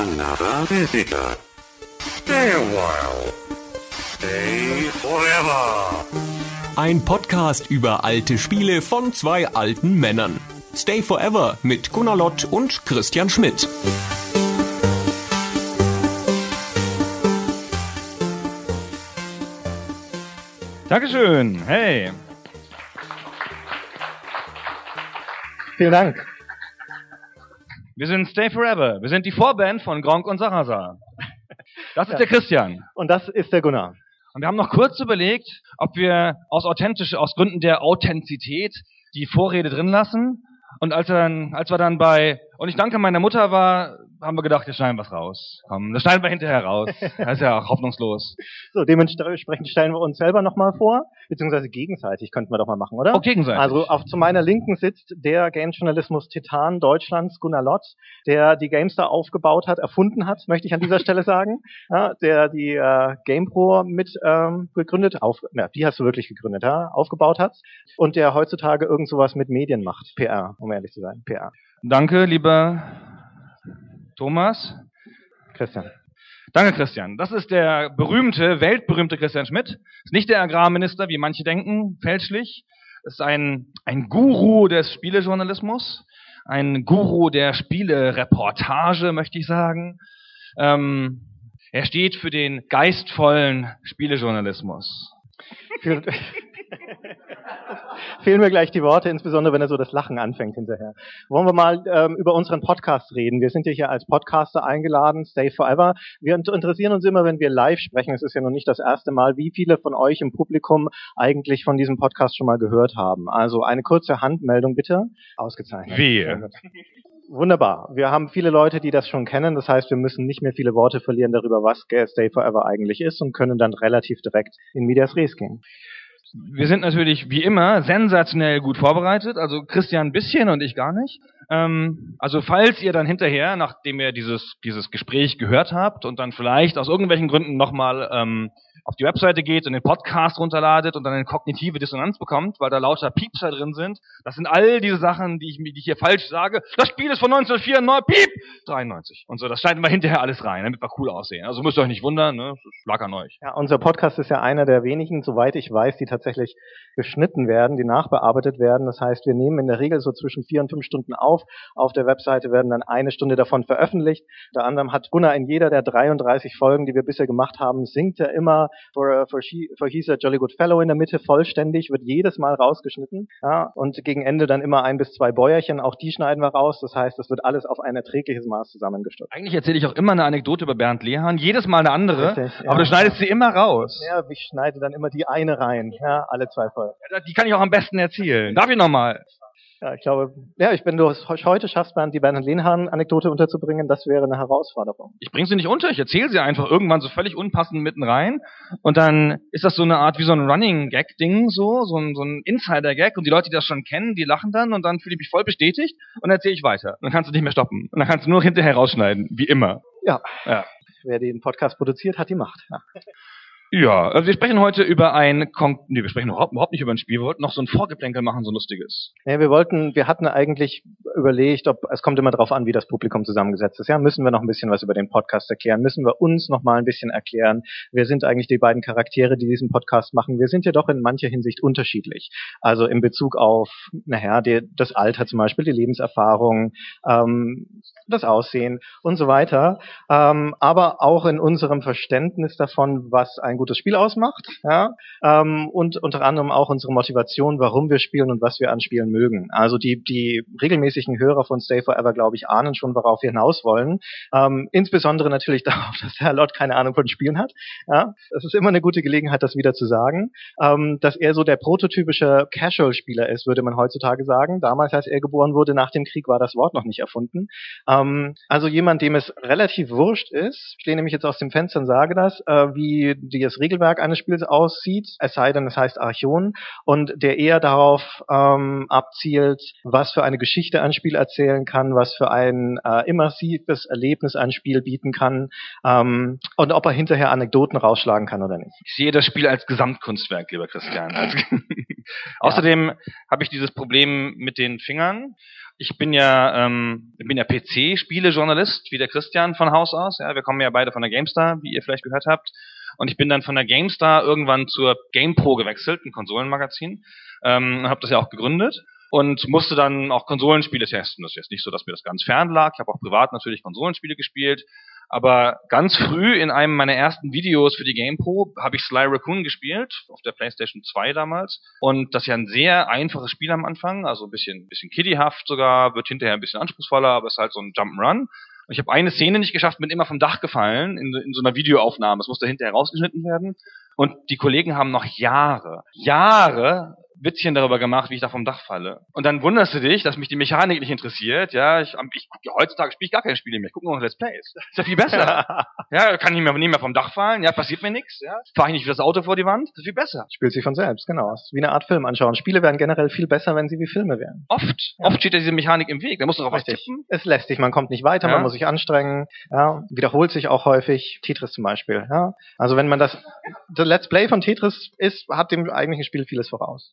another visitor. Stay a while. Stay forever. Ein Podcast über alte Spiele von zwei alten Männern. Stay Forever mit Gunnar Lott und Christian Schmidt. Dankeschön. Hey. Vielen Dank. Wir sind Stay Forever. Wir sind die Vorband von Gronk und Sarasa. Das ist Ja. der Christian. Und das ist der Gunnar. Und wir haben noch kurz überlegt, ob wir aus authentisch, aus Gründen der Authentizität die Vorrede drin lassen. Und als, wir dann, als wir dann bei Und ich danke meiner Mutter war, haben wir gedacht, wir schneiden was raus. Komm, das schneiden wir hinterher raus. Das ist ja auch hoffnungslos. So, dementsprechend stellen wir uns selber nochmal vor, beziehungsweise gegenseitig könnten wir doch mal machen, oder? Oh, gegenseitig. Also auf zu meiner Linken sitzt der Game-Journalismus-Titan Deutschlands, Gunnar Lott, der die GameStar aufgebaut hat, erfunden hat, möchte ich an dieser Stelle sagen, ja, der die äh, GamePro mit ähm, gegründet, auf, na, die hast du wirklich gegründet, ja, aufgebaut hat und der heutzutage irgend sowas mit Medien macht, PR, um ehrlich zu sein, PR. Danke, lieber Thomas. Christian. Danke, Christian. Das ist der berühmte, weltberühmte Christian Schmidt. Ist nicht der Agrarminister, wie manche denken, fälschlich. Ist ein, ein Guru des Spielejournalismus. Ein Guru der Spielereportage, möchte ich sagen. Ähm, er steht für den geistvollen Spielejournalismus. Fehlen mir gleich die Worte, insbesondere wenn er so das Lachen anfängt hinterher. Wollen wir mal ähm, über unseren Podcast reden? Wir sind ja hier als Podcaster eingeladen, Stay Forever. Wir int- interessieren uns immer, wenn wir live sprechen. Es ist ja noch nicht das erste Mal, wie viele von euch im Publikum eigentlich von diesem Podcast schon mal gehört haben. Also eine kurze Handmeldung bitte. Ausgezeichnet. Wehe. Wunderbar. Wir haben viele Leute, die das schon kennen. Das heißt, wir müssen nicht mehr viele Worte verlieren darüber, was Stay Forever eigentlich ist und können dann relativ direkt in Medias Res gehen. Wir sind natürlich wie immer sensationell gut vorbereitet, also Christian ein bisschen und ich gar nicht. Ähm, also falls ihr dann hinterher, nachdem ihr dieses, dieses Gespräch gehört habt und dann vielleicht aus irgendwelchen Gründen nochmal ähm, auf die Webseite geht und den Podcast runterladet und dann eine kognitive Dissonanz bekommt, weil da lauter Piepser drin sind, das sind all diese Sachen, die ich, die ich hier falsch sage. Das Spiel ist von 1994, Piep! 93. Und so, das schneiden wir hinterher alles rein, damit wir cool aussehen. Also müsst ihr euch nicht wundern, ne? Das lag an euch. Ja, unser Podcast ist ja einer der wenigen, soweit ich weiß, die tatsächlich geschnitten werden, die nachbearbeitet werden. Das heißt, wir nehmen in der Regel so zwischen vier und fünf Stunden auf. Auf der Webseite werden dann eine Stunde davon veröffentlicht. Unter anderem hat Gunnar in jeder der 33 Folgen, die wir bisher gemacht haben, singt er immer for, for, she, for He's a Jolly Good Fellow in der Mitte vollständig, wird jedes Mal rausgeschnitten. Ja, und gegen Ende dann immer ein bis zwei Bäuerchen, auch die schneiden wir raus. Das heißt, das wird alles auf ein erträgliches Maß zusammengestückt. Eigentlich erzähle ich auch immer eine Anekdote über Bernd Lehahn, jedes Mal eine andere, Richtig, ja. aber du schneidest sie immer raus. Ja, ich schneide dann immer die eine rein, ja, alle zwei Folgen. Ja, Die kann ich auch am besten erzählen. Darf ich nochmal? Ja, ich glaube, ja, ich, wenn du es heute schaffst, Bernd, die Bernhard Lehnhahn-Anekdote unterzubringen, das wäre eine Herausforderung. Ich bringe sie nicht unter, ich erzähle sie einfach irgendwann so völlig unpassend mitten rein und dann ist das so eine Art wie so ein Running Gag Ding so, so ein, so ein Insider Gag und die Leute, die das schon kennen, die lachen dann und dann fühle ich mich voll bestätigt und dann erzähle ich weiter. Und dann kannst du nicht mehr stoppen und dann kannst du nur hinterher rausschneiden, wie immer. Ja, Ja. wer den Podcast produziert, hat die Macht. Ja. Ja, also wir sprechen heute über ein, Kon nee, wir sprechen überhaupt, nicht über ein Spiel, wir wollten noch so ein Vorgeplänkel machen, so ein lustiges. Ja, wir wollten, wir hatten eigentlich überlegt, ob es kommt immer darauf an, wie das Publikum zusammengesetzt ist. Ja, müssen wir noch ein bisschen was über den Podcast erklären? Müssen wir uns noch mal ein bisschen erklären? Wer sind eigentlich die beiden Charaktere, die diesen Podcast machen? Wir sind ja doch in mancher Hinsicht unterschiedlich. Also in Bezug auf, naja, die, das Alter zum Beispiel, die Lebenserfahrung, ähm, das Aussehen und so weiter. Ähm, aber auch in unserem Verständnis davon, was ein gutes Spiel ausmacht. Ja, ähm, und unter anderem auch unsere Motivation, warum wir spielen und was wir an Spielen mögen. Also die, die regelmäßigen Hörer von Stay Forever, glaube ich, ahnen schon, worauf wir hinaus wollen. Ähm, insbesondere natürlich darauf, dass Herr Lott keine Ahnung von Spielen hat. Ja, das ist immer eine gute Gelegenheit, das wieder zu sagen. Ähm, dass er so der prototypische Casual-Spieler ist, würde man heutzutage sagen. Damals, als er geboren wurde, nach dem Krieg war das Wort noch nicht erfunden. Ähm, also jemand, dem es relativ wurscht ist, ich stehe nämlich jetzt aus dem Fenster und sage das, äh, wie die das Regelwerk eines Spiels aussieht, es sei denn, es heißt Archon, und der eher darauf ähm, abzielt, was für eine Geschichte ein Spiel erzählen kann, was für ein äh, immersives Erlebnis ein Spiel bieten kann ähm, und ob er hinterher Anekdoten rausschlagen kann oder nicht. Ich sehe das Spiel als Gesamtkunstwerk, lieber Christian. Als Außerdem habe ich dieses Problem mit den Fingern. Ich bin ja, ähm, bin ja PC-Spiele-Journalist, wie der Christian von Haus aus. Ja, wir kommen ja beide von der GameStar, wie ihr vielleicht gehört habt. Und ich bin dann von der GameStar irgendwann zur GamePro gewechselt, ein Konsolenmagazin. Ähm, habe das ja auch gegründet und musste dann auch Konsolenspiele testen. Das ist jetzt nicht so, dass mir das ganz fern lag. Ich habe auch privat natürlich Konsolenspiele gespielt. Aber ganz früh in einem meiner ersten Videos für die GamePro habe ich Sly Raccoon gespielt, auf der PlayStation 2 damals. Und das ist ja ein sehr einfaches Spiel am Anfang, also ein bisschen, bisschen kiddiehaft sogar, wird hinterher ein bisschen anspruchsvoller, aber es ist halt so ein Jump'n'Run. Ich habe eine Szene nicht geschafft, bin immer vom Dach gefallen in, in so einer Videoaufnahme. Es musste hinterher rausgeschnitten werden. Und die Kollegen haben noch Jahre, Jahre Witzchen darüber gemacht, wie ich da vom Dach falle. Und dann wunderst du dich, dass mich die Mechanik nicht interessiert. Ja, ich, ich gucke heutzutage spiele ich gar keine Spiele mehr. Ich gucke nur noch Let's Plays. ist ja viel besser. ja, kann ich mir nicht mehr vom Dach fallen. Ja, passiert mir nichts. Ja, fahre ich nicht wie das Auto vor die Wand. Das ist viel besser. Spielt sich von selbst, genau. ist wie eine Art Film anschauen. Spiele werden generell viel besser, wenn sie wie Filme wären. Oft. Ja. Oft steht ja diese Mechanik im Weg. Da musst du drauf was tippen. Es lässt sich. Man kommt nicht weiter. Ja. Man muss sich anstrengen. Ja, wiederholt sich auch häufig. Tetris zum Beispiel. Ja, also wenn man das, das Let's Play von Tetris ist, hat dem eigentlichen Spiel vieles voraus.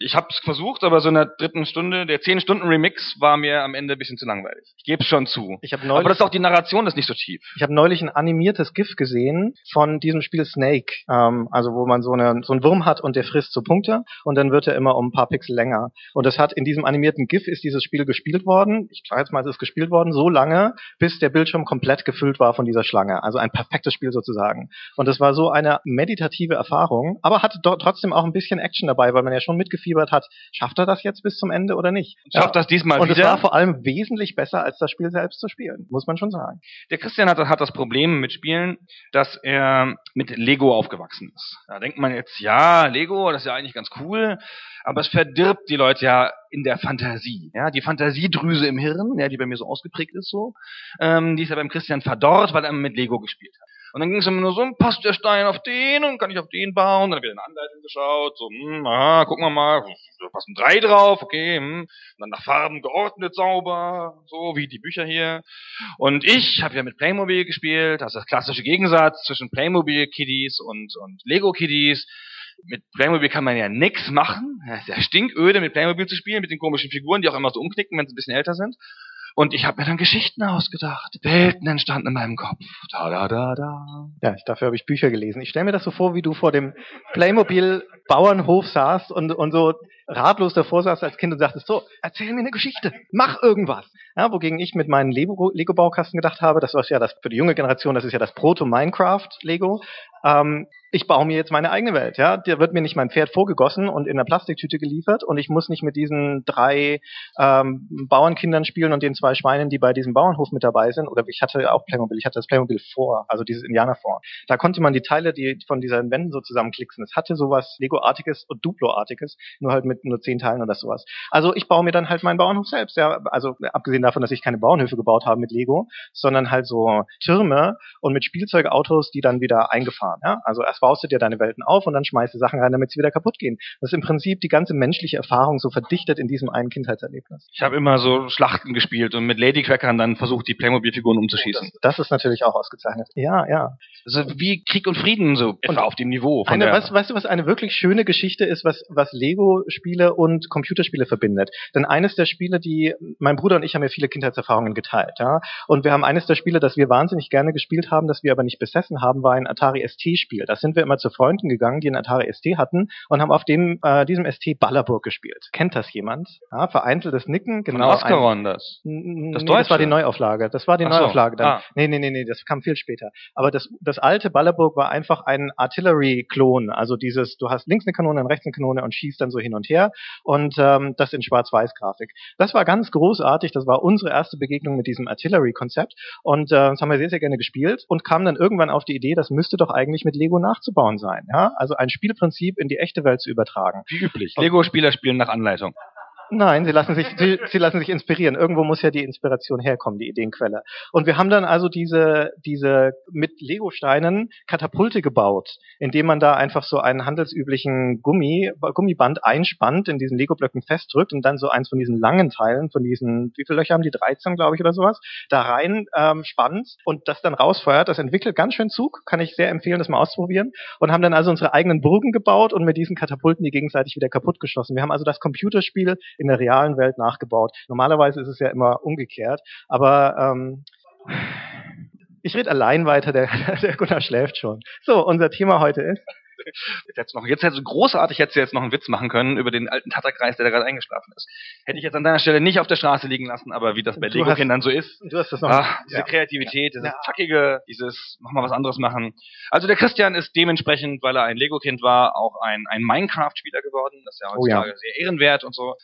Ich habe es versucht, aber so in der dritten Stunde, der 10-Stunden-Remix war mir am Ende ein bisschen zu langweilig. Ich gebe es schon zu. Ich hab neulich, aber das ist auch die Narration ist nicht so tief. Ich habe neulich ein animiertes GIF gesehen von diesem Spiel Snake, ähm, also wo man so, eine, so einen Wurm hat und der frisst so Punkte und dann wird er immer um ein paar Pixel länger. Und das hat in diesem animierten GIF ist dieses Spiel gespielt worden. Ich sage jetzt mal, es ist gespielt worden so lange, bis der Bildschirm komplett gefüllt war von dieser Schlange. Also ein perfektes Spiel sozusagen. Und das war so eine meditative Erfahrung, aber hatte trotzdem auch ein bisschen Action dabei, weil man ja schon mitgefühlt mitgefiebert hat, schafft er das jetzt bis zum Ende oder nicht? Schafft ja. das diesmal und wieder? Und es war vor allem wesentlich besser, als das Spiel selbst zu spielen, muss man schon sagen. Der Christian hat, hat das Problem mit Spielen, dass er mit Lego aufgewachsen ist. Da denkt man jetzt, ja, Lego, das ist ja eigentlich ganz cool, aber es verdirbt die Leute ja in der Fantasie. Ja, die Fantasiedrüse im Hirn, ja, die bei mir so ausgeprägt ist so, ähm, die ist ja beim Christian verdorrt, weil er mit Lego gespielt hat. Und dann ging es immer nur so, passt der Stein auf den und kann ich auf den bauen? Dann wieder eine Anleitung geschaut, so, hm, aha, gucken wir mal, da passen drei drauf, okay, hm. Und dann nach Farben geordnet sauber, so wie die Bücher hier. Und ich habe ja mit Playmobil gespielt, also das klassische Gegensatz zwischen Playmobil-Kiddies und, und Lego-Kiddies. Mit Playmobil kann man ja nix machen. Es ist ja stinköde, mit Playmobil zu spielen, mit den komischen Figuren, die auch immer so umknicken, wenn sie ein bisschen älter sind. Und ich habe mir dann Geschichten ausgedacht. Welten entstanden in meinem Kopf. Da, da, da, da. Ja, dafür habe ich Bücher gelesen. Ich stelle mir das so vor, wie du vor dem Playmobil Bauernhof saßt und, und so ratlos davor saß als Kind und sagtest, so, erzähl mir eine Geschichte, mach irgendwas. Ja, wogegen ich mit meinen Lego-Baukasten gedacht habe, das war ja das für die junge Generation, das ist ja das Proto-Minecraft-Lego. Ähm, ich baue mir jetzt meine eigene Welt, ja. Der wird mir nicht mein Pferd vorgegossen und in einer Plastiktüte geliefert und ich muss nicht mit diesen drei ähm, Bauernkindern spielen und den zwei Schweinen, die bei diesem Bauernhof mit dabei sind. Oder ich hatte auch Playmobil, ich hatte das Playmobil vor, also dieses Indianer vor. Da konnte man die Teile, die von diesen Wänden so zusammenklicksen. Es hatte sowas Lego-artiges und Duplo-artiges, nur halt mit nur zehn Teilen oder sowas. Also ich baue mir dann halt meinen Bauernhof selbst, ja. Also abgesehen davon, dass ich keine Bauernhöfe gebaut habe mit Lego, sondern halt so Türme und mit Spielzeugautos, die dann wieder eingefahren, ja. Also erst baust du dir deine Welten auf und dann schmeißt du Sachen rein, damit sie wieder kaputt gehen. Das ist im Prinzip die ganze menschliche Erfahrung so verdichtet in diesem einen Kindheitserlebnis. Ich habe immer so Schlachten gespielt und mit Ladycrackern dann versucht, die Playmobil-Figuren umzuschießen. Das, das, ist natürlich auch ausgezeichnet. Ja, ja. Also wie Krieg und Frieden so etwa auf dem Niveau. Von eine, was, weißt du, was eine wirklich schöne Geschichte ist, was, was Lego-Spiele und Computerspiele verbindet? Denn eines der Spiele, die mein Bruder und ich haben ja viele Kindheitserfahrungen geteilt, ja. Und wir haben eines der Spiele, das wir wahnsinnig gerne gespielt haben, das wir aber nicht besessen haben, war ein Atari ST-Spiel. Da sind wir immer zu Freunden gegangen, die einen Atari ST hatten und haben auf dem äh, diesem ST Ballerburg gespielt. Kennt das jemand? Ja, vereinzeltes Nicken, genau. Von Ascaron das. Das, nee, das war die Neuauflage. Das war die Ach Neuauflage so. dann. Ah. Nee, nee, nee, nee, das kam viel später. Aber das, das alte Ballerburg war einfach ein Artillery-Klon. Also dieses, du hast links eine Kanone und rechts eine Kanone und schießt dann so hin und her. Und ähm, das in Schwarz-Weiß-Grafik. Das war ganz großartig. Das war unsere erste Begegnung mit diesem Artillery-Konzept. Und äh, das haben wir sehr, sehr gerne gespielt und kamen dann irgendwann auf die Idee, das müsste doch eigentlich mit Lego nachzubauen sein. Ja? Also ein Spielprinzip in die echte Welt zu übertragen. Wie üblich. Lego-Spieler spielen nach Anleitung. Nein, sie lassen sich, sie, sie, lassen sich inspirieren. Irgendwo muss ja die Inspiration herkommen, die Ideenquelle. Und wir haben dann also diese, diese mit Lego-Steinen Katapulte gebaut, indem man da einfach so einen handelsüblichen Gummi, Gummiband einspannt, in diesen Lego-Blöcken festdrückt und dann so eins von diesen langen Teilen, von diesen, wie viele Löcher haben die? 13, glaube ich, oder sowas, da rein ähm, spannt und das dann rausfeuert. Das entwickelt ganz schön Zug, kann ich sehr empfehlen, das mal auszuprobieren. Und haben dann also unsere eigenen Burgen gebaut und mit diesen Katapulten die gegenseitig wieder kaputt geschossen. Wir haben also das Computerspiel in der realen Welt nachgebaut. Normalerweise ist es ja immer umgekehrt, aber ähm, ich rede allein weiter, der, der Gunnar schläft schon. So, unser Thema heute ist. Jetzt noch, jetzt hättest du großartig hättest du jetzt noch einen Witz machen können über den alten Tatterkreis, der da gerade eingeschlafen ist. Hätte ich jetzt an deiner Stelle nicht auf der Straße liegen lassen, aber wie das bei Lego-Kindern so ist. Du hast das noch. Ach, diese ja. Kreativität, dieses Ja. zackige, dieses mach mal was anderes machen. Also der Christian ist dementsprechend, weil er ein Lego-Kind war, auch ein, ein Minecraft-Spieler geworden. Das ist ja Oh ja. heutzutage sehr ehrenwert und so.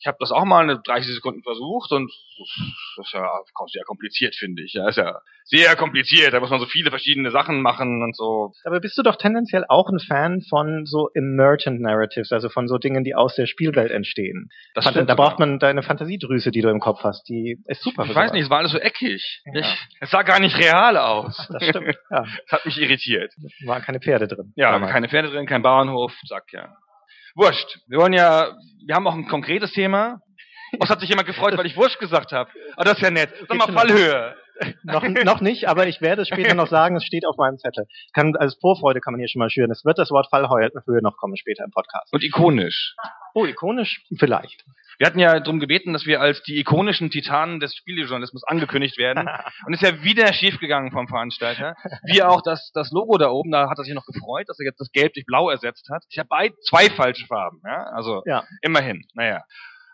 Ich habe das auch mal eine 30 Sekunden versucht und das ist ja sehr kompliziert, finde ich. Ja, ist ja sehr kompliziert. Da muss man so viele verschiedene Sachen machen und so. Aber bist du doch tendenziell auch ein Fan von so Emergent Narratives, also von so Dingen, die aus der Spielwelt entstehen. Das Fant- stimmt da braucht man deine Fantasiedrüse, die du im Kopf hast, die ist super. Ich weiß sowas. nicht, es war alles so eckig. Ja. Ich, es sah gar nicht real aus. Das stimmt. Ja, Das hat mich irritiert. waren keine Pferde drin. Ja, damals. keine Pferde drin, kein Bauernhof, zack, ja. Wurscht. Wir wollen ja, wir haben auch ein konkretes Thema. Was hat sich jemand gefreut, weil ich Wurscht gesagt habe? Ah, das ist ja nett. Sag mal Fallhöhe. noch, noch nicht, aber ich werde es später noch sagen, es steht auf meinem Zettel. Kann, als Vorfreude kann man hier schon mal schüren. Es wird das Wort Fallhöhe noch kommen später im Podcast. Und ikonisch. Oh, ikonisch? Vielleicht. Wir hatten ja darum gebeten, dass wir als die ikonischen Titanen des Spielejournalismus angekündigt werden. Und ist ja wieder schiefgegangen vom Veranstalter. Wie auch das, das Logo da oben, da hat er sich noch gefreut, dass er jetzt das Gelb durch Blau ersetzt hat. Ich habe beid zwei falsche Farben, ja. Also Ja. immerhin. Naja.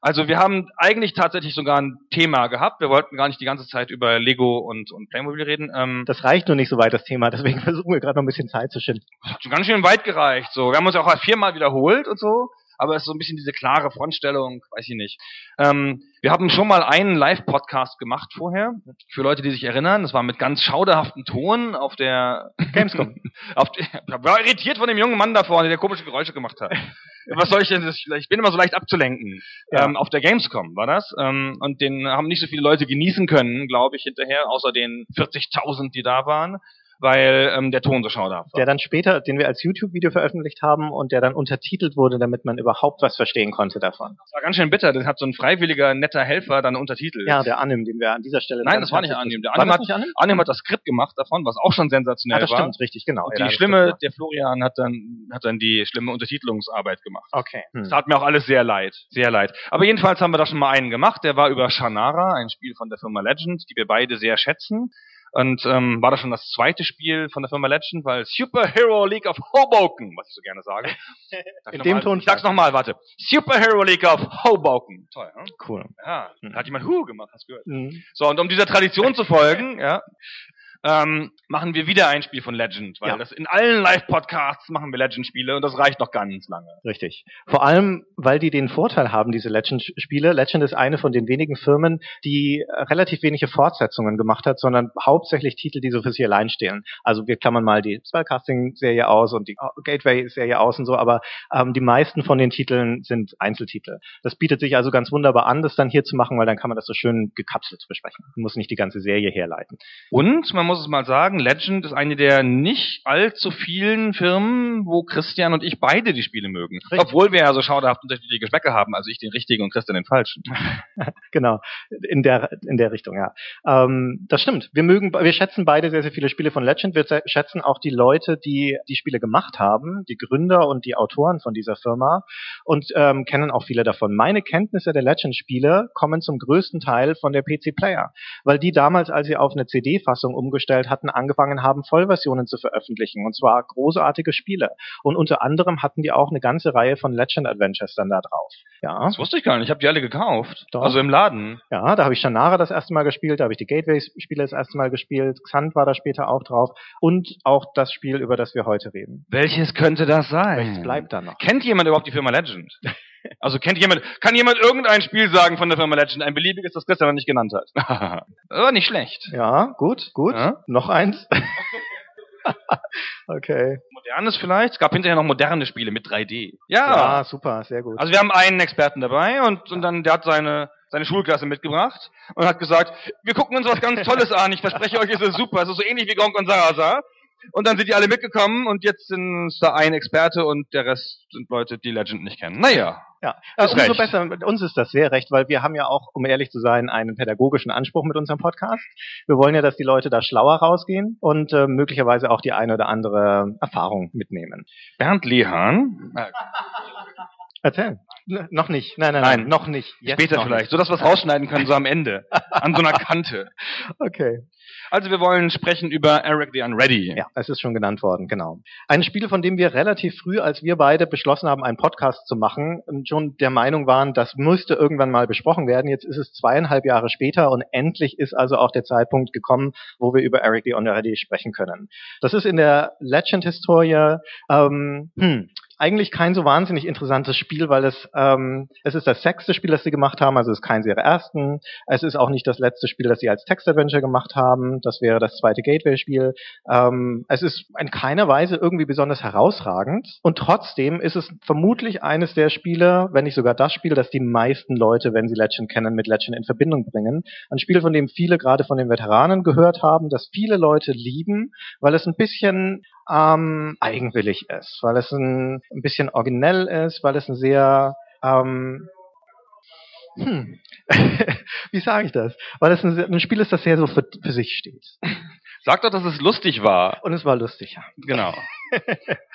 Also wir haben eigentlich tatsächlich sogar ein Thema gehabt. Wir wollten gar nicht die ganze Zeit über Lego und, und Playmobil reden. Ähm, Das reicht nur nicht so weit, das Thema. Deswegen versuchen wir gerade noch ein bisschen Zeit zu schinden. das hat schon ganz schön weit gereicht. So, wir haben uns ja auch viermal wiederholt und so. Aber es ist so ein bisschen diese klare Frontstellung, weiß ich nicht. Ähm, wir haben schon mal einen Live-Podcast gemacht vorher, für Leute, die sich erinnern. Das war mit ganz schauderhaften Ton auf der Gamescom. auf der, ich war irritiert von dem jungen Mann da vorne, der komische Geräusche gemacht hat. Was soll ich denn? das- Ich bin immer so leicht abzulenken. Ja. Ähm, auf der Gamescom war das. Ähm, und den haben nicht so viele Leute genießen können, glaube ich, hinterher, außer den 40.000, die da waren, weil ähm, der Ton so schauderhaft war. Der dann später, den wir als YouTube-Video veröffentlicht haben und der dann untertitelt wurde, damit man überhaupt was verstehen konnte davon. Das war ganz schön bitter. Das hat so ein freiwilliger, netter Helfer dann untertitelt. Ja, der Anim, den wir an dieser Stelle. Nein, das war nicht Anim. Der Anim hat, Anim? Anim hat das Skript gemacht davon, was auch schon sensationell Ah, das war. stimmt, richtig, genau. Und Ja, die das schlimme, stimmt, der Florian hat dann, hat dann die schlimme Untertitelungsarbeit gemacht. ja. Okay. Hm. Das tat mir auch alles sehr leid. Sehr leid. Aber jedenfalls haben wir da schon mal einen gemacht. Der war über Shannara, ein Spiel von der Firma Legend, die wir beide sehr schätzen. Und ähm, war das schon das zweite Spiel von der Firma Legend, weil Superhero League of Hoboken, was ich so gerne sage. Sag In dem mal, Tonfall. Ich sag's nochmal, warte. Superhero League of Hoboken. Toll, ne? Cool. Ja, Hm. da hat jemand Hu gemacht, hast du gehört. Hm. So, und um dieser Tradition zu folgen, ja, ähm, machen wir wieder ein Spiel von Legend, weil Ja. das in allen Live-Podcasts machen wir Legend-Spiele und das reicht noch ganz lange. Richtig. Vor allem, weil die den Vorteil haben, diese Legend-Spiele. Legend ist eine von den wenigen Firmen, die relativ wenige Fortsetzungen gemacht hat, sondern hauptsächlich Titel, die so für sich allein stehen. Also wir klammern mal die Spellcasting-Serie aus und die Gateway-Serie aus und so, aber ähm, die meisten von den Titeln sind Einzeltitel. Das bietet sich also ganz wunderbar an, das dann hier zu machen, weil dann kann man das so schön gekapselt besprechen. Man muss nicht die ganze Serie herleiten. Und man muss es mal sagen, Legend ist eine der nicht allzu vielen Firmen, wo Christian und ich beide die Spiele mögen. Richtig. Obwohl wir ja so schauderhaft unterschiedliche Geschmäcker haben, also ich den richtigen und Christian den falschen. Genau, in der in der Richtung, ja. Ähm, das stimmt. Wir mögen, wir schätzen beide sehr sehr viele Spiele von Legend. Wir ze- schätzen auch die Leute, die die Spiele gemacht haben, die Gründer und die Autoren von dieser Firma und ähm, kennen auch viele davon. Meine Kenntnisse der Legend-Spiele kommen zum größten Teil von der PC Player, weil die damals, als sie auf eine CD-Fassung umgestellt hatten, angefangen haben, Vollversionen zu veröffentlichen und zwar großartige Spiele. Und unter anderem hatten die auch eine ganze Reihe von Legend Adventures dann da drauf. Ja. Das wusste ich gar nicht, ich habe die alle gekauft. Doch. Also im Laden. Ja, da habe ich Shannara das erste Mal gespielt, da habe ich die Gateway-Spiele das erste Mal gespielt, Xant war da später auch drauf und auch das Spiel, über das wir heute reden. Welches könnte das sein? Welches bleibt da noch? Kennt jemand überhaupt die Firma Legend? Also kennt jemand, kann jemand irgendein Spiel sagen von der Firma Legend? Ein beliebiges, das Christian noch nicht genannt hat. Aber nicht schlecht. Ja, gut, gut. Ja? Noch eins. okay. Modernes vielleicht? Es gab hinterher noch moderne Spiele mit 3D. Ja. Ja. super, sehr gut. Also wir haben einen Experten dabei und, und dann, der hat seine, seine Schulklasse mitgebracht und hat gesagt, wir gucken uns was ganz Tolles an. Ich verspreche euch, es ist super. Es ist so ähnlich wie Gronk und Sarasa. Und dann sind die alle mitgekommen und jetzt sind da ein Experte und der Rest sind Leute, die Legend nicht kennen. Naja. Ja, hast umso recht. besser. Mit uns ist das sehr recht, weil wir haben ja auch, um ehrlich zu sein, einen pädagogischen Anspruch mit unserem Podcast. Wir wollen ja, dass die Leute da schlauer rausgehen und äh, möglicherweise auch die eine oder andere Erfahrung mitnehmen. Bernd Lehan. Erzähl. N noch nicht. Nein, nein, Nein. nein, noch nicht. Jetzt Später vielleicht, so dass wir es rausschneiden können, so am Ende. An so einer Kante. Nicht. Okay. Also wir wollen sprechen über Eric the Unready. Ja, es ist schon genannt worden, genau. Ein Spiel, von dem wir relativ früh, als wir beide beschlossen haben, einen Podcast zu machen, schon der Meinung waren, das müsste irgendwann mal besprochen werden. Jetzt ist es zweieinhalb Jahre später und endlich ist also auch der Zeitpunkt gekommen, wo wir über Eric the Unready sprechen können. Das ist in der Legend-Historie ähm, hm, eigentlich kein so wahnsinnig interessantes Spiel, weil es ähm, es ist das sechste Spiel, das sie gemacht haben, also es ist keins ihrer ersten. Es ist auch nicht das letzte Spiel, das sie als Text-Adventure gemacht haben. Das wäre das zweite Gateway-Spiel. Ähm, es ist in keiner Weise irgendwie besonders herausragend und trotzdem ist es vermutlich eines der Spiele, wenn nicht sogar das Spiel, das die meisten Leute, wenn sie Legend kennen, mit Legend in Verbindung bringen. Ein Spiel, von dem viele gerade von den Veteranen gehört haben, das viele Leute lieben, weil es ein bisschen ähm, eigenwillig ist, weil es ein, ein bisschen originell ist, weil es ein sehr ähm, hm, wie sage ich das? Weil es ein, ein Spiel ist, das sehr so für, für sich steht. Sag doch, dass es lustig war. Und es war lustig, ja. Genau.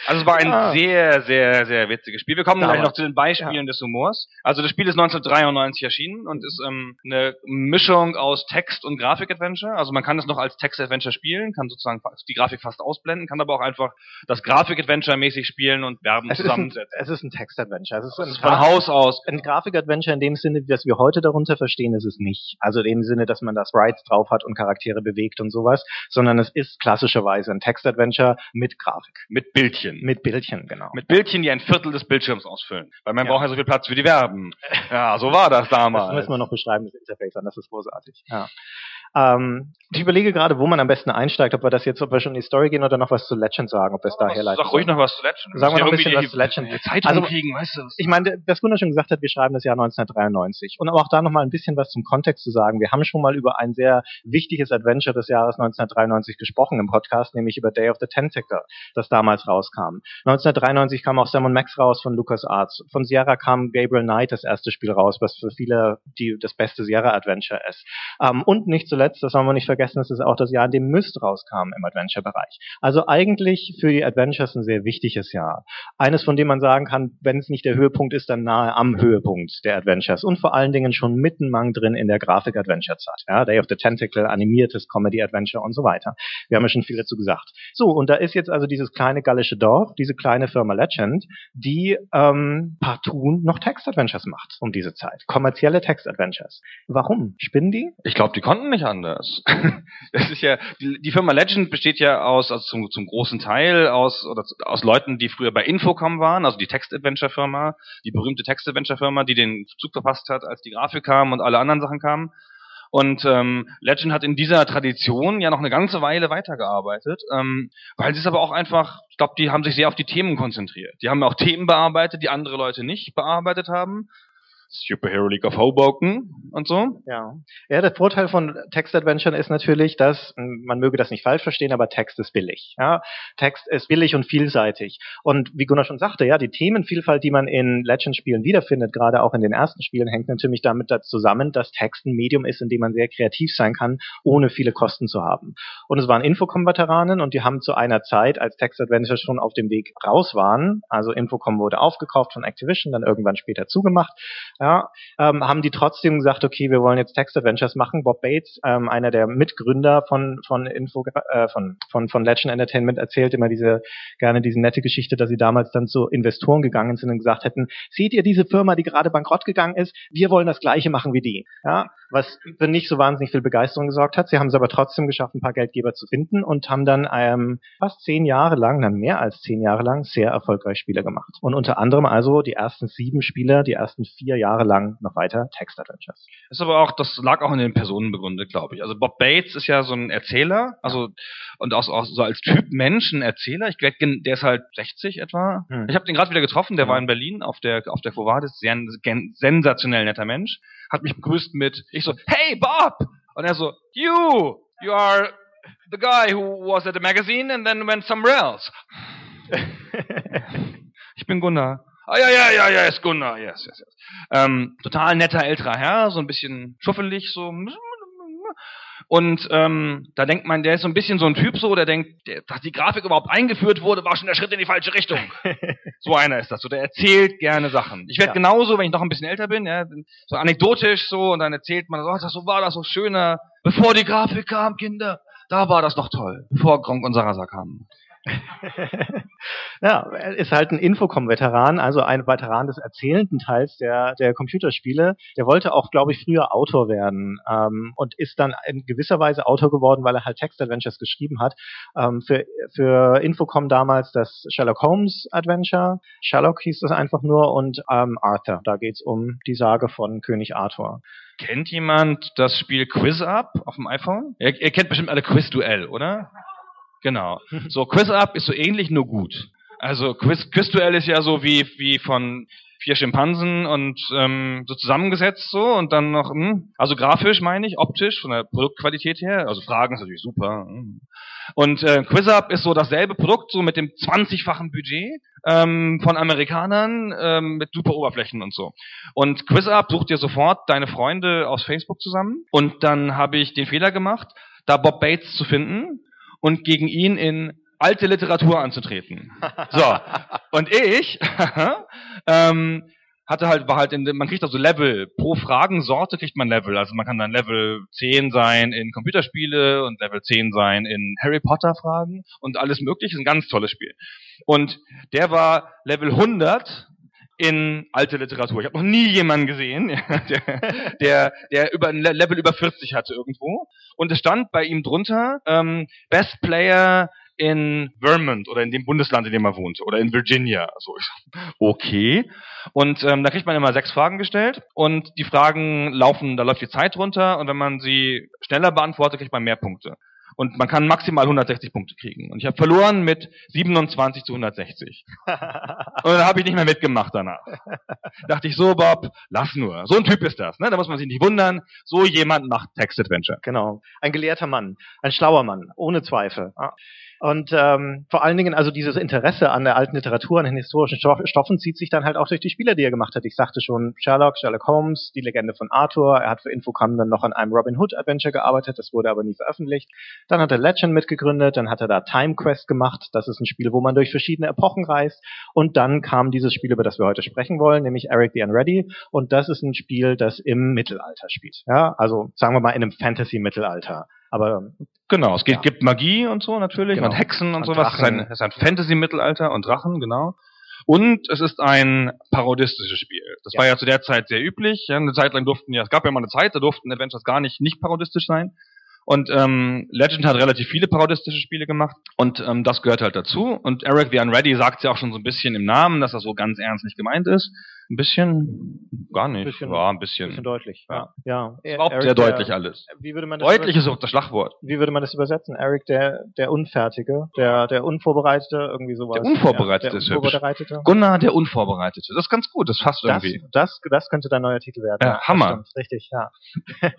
Also es war ein Ah. sehr, sehr, sehr witziges Spiel. Wir kommen gleich Damals. noch zu den Beispielen des Humors. Also das Spiel ist 1993 erschienen und ist ähm, eine Mischung aus Text- und Grafik-Adventure. Also man kann es noch als Text-Adventure spielen, kann sozusagen die Grafik fast ausblenden, kann aber auch einfach das Grafik-Adventure mäßig spielen und Verben Es ist, ein, zusammensetzen. es ist ein Text-Adventure. Es ist ein Von Haus aus. ein Grafik-Adventure in dem Sinne, das wir heute darunter verstehen, ist es nicht. Also in dem Sinne, dass man das Rights drauf hat und Charaktere bewegt und sowas, sondern es ist klassischerweise ein Text-Adventure mit Grafik. Mit Bildchen. Mit Bildchen, genau. Mit Bildchen, die ein Viertel des Bildschirms ausfüllen. Weil man Ja. braucht ja so viel Platz für die Verben. Ja, so war das Das damals. müssen wir noch beschreiben, das Interface an, das ist großartig. Ja. Ähm, ich überlege gerade, wo man am besten einsteigt, ob wir das jetzt, ob wir schon in die Story gehen oder noch was zu Legend sagen, ob wir es da herleiten. Sag ruhig noch was zu Legend. Sagen wir noch ein bisschen ja was zu Legend. Zeitung Also- kriegen, weißt du. Ich meine, das Gunnar schon gesagt hat, wir schreiben das Jahr 1993. Und aber auch da nochmal ein bisschen was zum Kontext zu sagen. Wir haben schon mal über ein sehr wichtiges Adventure des Jahres 1993 gesprochen im Podcast, nämlich über Day of the Tentacle, das damals rauskam. 1993 kam auch Sam Max raus von LucasArts. Von Sierra kam Gabriel Knight, das erste Spiel raus, was für viele die, das beste Sierra-Adventure ist. Ähm, und nicht zuletzt, das wollen wir nicht vergessen, es ist auch das Jahr, in dem Myst rauskam im Adventure-Bereich. Also eigentlich für die Adventures ein sehr wichtiges Jahr eines, von dem man sagen kann, wenn es nicht der Höhepunkt ist, dann nahe am Höhepunkt der Adventures und vor allen Dingen schon mittenmang drin in der Grafik-Adventure-Zeit. Ja, Day of the Tentacle, animiertes Comedy-Adventure und so weiter. Wir haben ja schon viel dazu gesagt. So, und da ist jetzt also dieses kleine gallische Dorf, diese kleine Firma Legend, die ähm, partout noch Text-Adventures macht um diese Zeit. Kommerzielle Text-Adventures. Warum? Spinnen die? Ich glaube, die konnten nicht anders. Das ist ja, die, Firma Legend besteht ja aus, also zum, zum großen Teil aus, oder aus Leuten, die früher bei Infocom waren, also die Text-Adventure-Firma, die berühmte Text-Adventure-Firma, die den Zug verpasst hat, als die Grafik kam und alle anderen Sachen kamen. Und ähm, Legend hat in dieser Tradition ja noch eine ganze Weile weitergearbeitet, ähm, weil sie es aber auch einfach, ich glaube, die haben sich sehr auf die Themen konzentriert. Die haben auch Themen bearbeitet, die andere Leute nicht bearbeitet haben. Superhero League of Hoboken und so. Ja. Ja, der Vorteil von Text-Adventuren ist natürlich, dass, man möge das nicht falsch verstehen, aber Text ist billig. Ja, Text ist billig und vielseitig. Und wie Gunnar schon sagte, ja, die Themenvielfalt, die man in Legend-Spielen wiederfindet, gerade auch in den ersten Spielen, hängt natürlich damit da zusammen, dass Text ein Medium ist, in dem man sehr kreativ sein kann, ohne viele Kosten zu haben. Und es waren Infocom-Veteranen und die haben zu einer Zeit, als Text-Adventure schon auf dem Weg raus waren, also Infocom wurde aufgekauft von Activision, dann irgendwann später zugemacht, ja, ähm, haben die trotzdem gesagt, okay, wir wollen jetzt Text Adventures machen. Bob Bates, ähm, einer der Mitgründer von von Info äh, von von von Legend Entertainment, erzählt immer diese gerne diese nette Geschichte, dass sie damals dann zu Investoren gegangen sind und gesagt hätten, seht ihr diese Firma, die gerade bankrott gegangen ist? Wir wollen das Gleiche machen wie die. Ja, was für nicht so wahnsinnig viel Begeisterung gesorgt hat. Sie haben es aber trotzdem geschafft, ein paar Geldgeber zu finden und haben dann ähm, fast zehn Jahre lang, dann mehr als zehn Jahre lang, sehr erfolgreich Spiele gemacht. Und unter anderem also die ersten sieben Spieler, die ersten vier Jahre lang noch weiter Text-Adventures. Ist aber auch, das lag auch in den Personen begründet, glaube ich. Also Bob Bates ist ja so ein Erzähler, also und auch, auch so als Typ Menschen Erzähler. Ich glaube, der ist halt 60 etwa. Hm. Ich habe den gerade wieder getroffen, der Ja. war in Berlin auf der auf der Quovadis, sehr sensationell netter Mensch. Hat mich begrüßt mit, ich so, hey Bob! Und er so, you, you are the guy who was at the magazine and then went somewhere else. Ich bin Gunnar. Ah, ja, ja, ja, ja, ist Gunnar, yes, yes, yes. Ähm, total netter älterer Herr, so ein bisschen schuffelig, so. Und ähm, da denkt man, der ist so ein bisschen so ein Typ so, der denkt, der, dass die Grafik überhaupt eingeführt wurde, war schon der Schritt in die falsche Richtung. so einer ist das. So, der erzählt gerne Sachen. Ich werde Ja. genauso, wenn ich noch ein bisschen älter bin, ja, so anekdotisch so, und dann erzählt man, so, ach, das so war das so schöner, bevor die Grafik kam, Kinder. Da war das noch toll, bevor Gronk und Sarasa kamen. ja, er ist halt ein Infocom-Veteran, also ein Veteran des erzählenden Teils der, der Computerspiele. Der wollte auch, glaube ich, früher Autor werden ähm, und ist dann in gewisser Weise Autor geworden, weil er halt Text-Adventures geschrieben hat. Ähm, für, für Infocom damals das Sherlock Holmes Adventure. Sherlock hieß das einfach nur und ähm, Arthur. Da geht's um die Sage von König Arthur. Kennt jemand das Spiel Quiz Up auf dem iPhone? Ihr, ihr kennt bestimmt alle Quiz Duell, oder? Genau. So Quiz Up ist so ähnlich, nur gut. Also Quiz, Quiz Duell ist ja so wie wie von vier Schimpansen und ähm, so zusammengesetzt so und dann noch, hm, also grafisch meine ich, optisch von der Produktqualität her, also Fragen ist natürlich super. Hm. Und äh, QuizUp ist so dasselbe Produkt, so mit dem 20-fachen Budget ähm, von Amerikanern ähm, mit super Oberflächen und so. Und QuizUp sucht dir sofort deine Freunde aus Facebook zusammen. Und dann habe ich den Fehler gemacht, da Bob Bates zu finden und gegen ihn in alte Literatur anzutreten. So. Und ich ähm, hatte halt, war halt in, man kriegt also Level, pro Fragensorte kriegt man Level. Also man kann dann Level 10 sein in Computerspiele und Level 10 sein in Harry Potter Fragen und alles mögliche. Ist ein ganz tolles Spiel. Und der war Level 100 in alte Literatur. Ich habe noch nie jemanden gesehen, der, der, der über ein Le- Level über 40 hatte irgendwo. Und es stand bei ihm drunter ähm, Best Player in Vermont oder in dem Bundesland, in dem er wohnte, oder in Virginia. So, sag, okay. Und ähm, da kriegt man immer sechs Fragen gestellt und die Fragen laufen, da läuft die Zeit runter und wenn man sie schneller beantwortet, kriegt man mehr Punkte. Und man kann maximal 160 Punkte kriegen. Und ich habe verloren mit 27 zu 160. Und dann habe ich nicht mehr mitgemacht danach. Dachte ich so, Bob, lass nur. So ein Typ ist das. Ne? Da muss man sich nicht wundern. So jemand macht Text-Adventure. Genau. Ein gelehrter Mann, ein schlauer Mann, ohne Zweifel. Und ähm, vor allen Dingen, also dieses Interesse an der alten Literatur, an den historischen Stoff Stoffen zieht sich dann halt auch durch die Spiele, die er gemacht hat. Ich sagte schon Sherlock, Sherlock Holmes, die Legende von Arthur. Er hat für Infocom dann noch an einem Robin Hood Adventure gearbeitet, das wurde aber nie veröffentlicht. Dann hat er Legend mitgegründet, dann hat er da Time Quest gemacht. Das ist ein Spiel, wo man durch verschiedene Epochen reist. Und dann kam dieses Spiel, über das wir heute sprechen wollen, nämlich Eric the Unready. Und das ist ein Spiel, das im Mittelalter spielt. Ja, also sagen wir mal in einem Fantasy-Mittelalter. Aber Genau, es geht, Ja. gibt Magie und so natürlich Genau. und Hexen und, Und sowas. Es ist ein, ist ein Fantasy-Mittelalter und Drachen, genau. Und es ist ein parodistisches Spiel. Das Ja. war ja zu der Zeit sehr üblich. Ja, eine Zeit lang durften ja, es gab ja mal eine Zeit, da durften Adventures gar nicht nicht parodistisch sein. Und ähm, Legend hat relativ viele parodistische Spiele gemacht und ähm, das gehört halt dazu. Und Eric the Unready sagt ja auch schon so ein bisschen im Namen, dass das so ganz ernst nicht gemeint ist. Ein bisschen, gar nicht. Bisschen- ja, ein bisschen. bisschen deutlich. Ja. ja. Ist überhaupt Eric sehr der- deutlich alles. Wie würde man das Deutlich ist auch das Schlagwort. Wie würde man das übersetzen? Eric, der, der Unfertige, der, der Unvorbereitete, irgendwie sowas. Der Unvorbereitete ja, ist der hübsch. Unvorbereitete. Gunnar der Unvorbereitete. Das ist ganz gut, das passt Das, irgendwie. das, das könnte dein neuer Titel werden. Ja, Hammer. stimmt. Richtig, ja.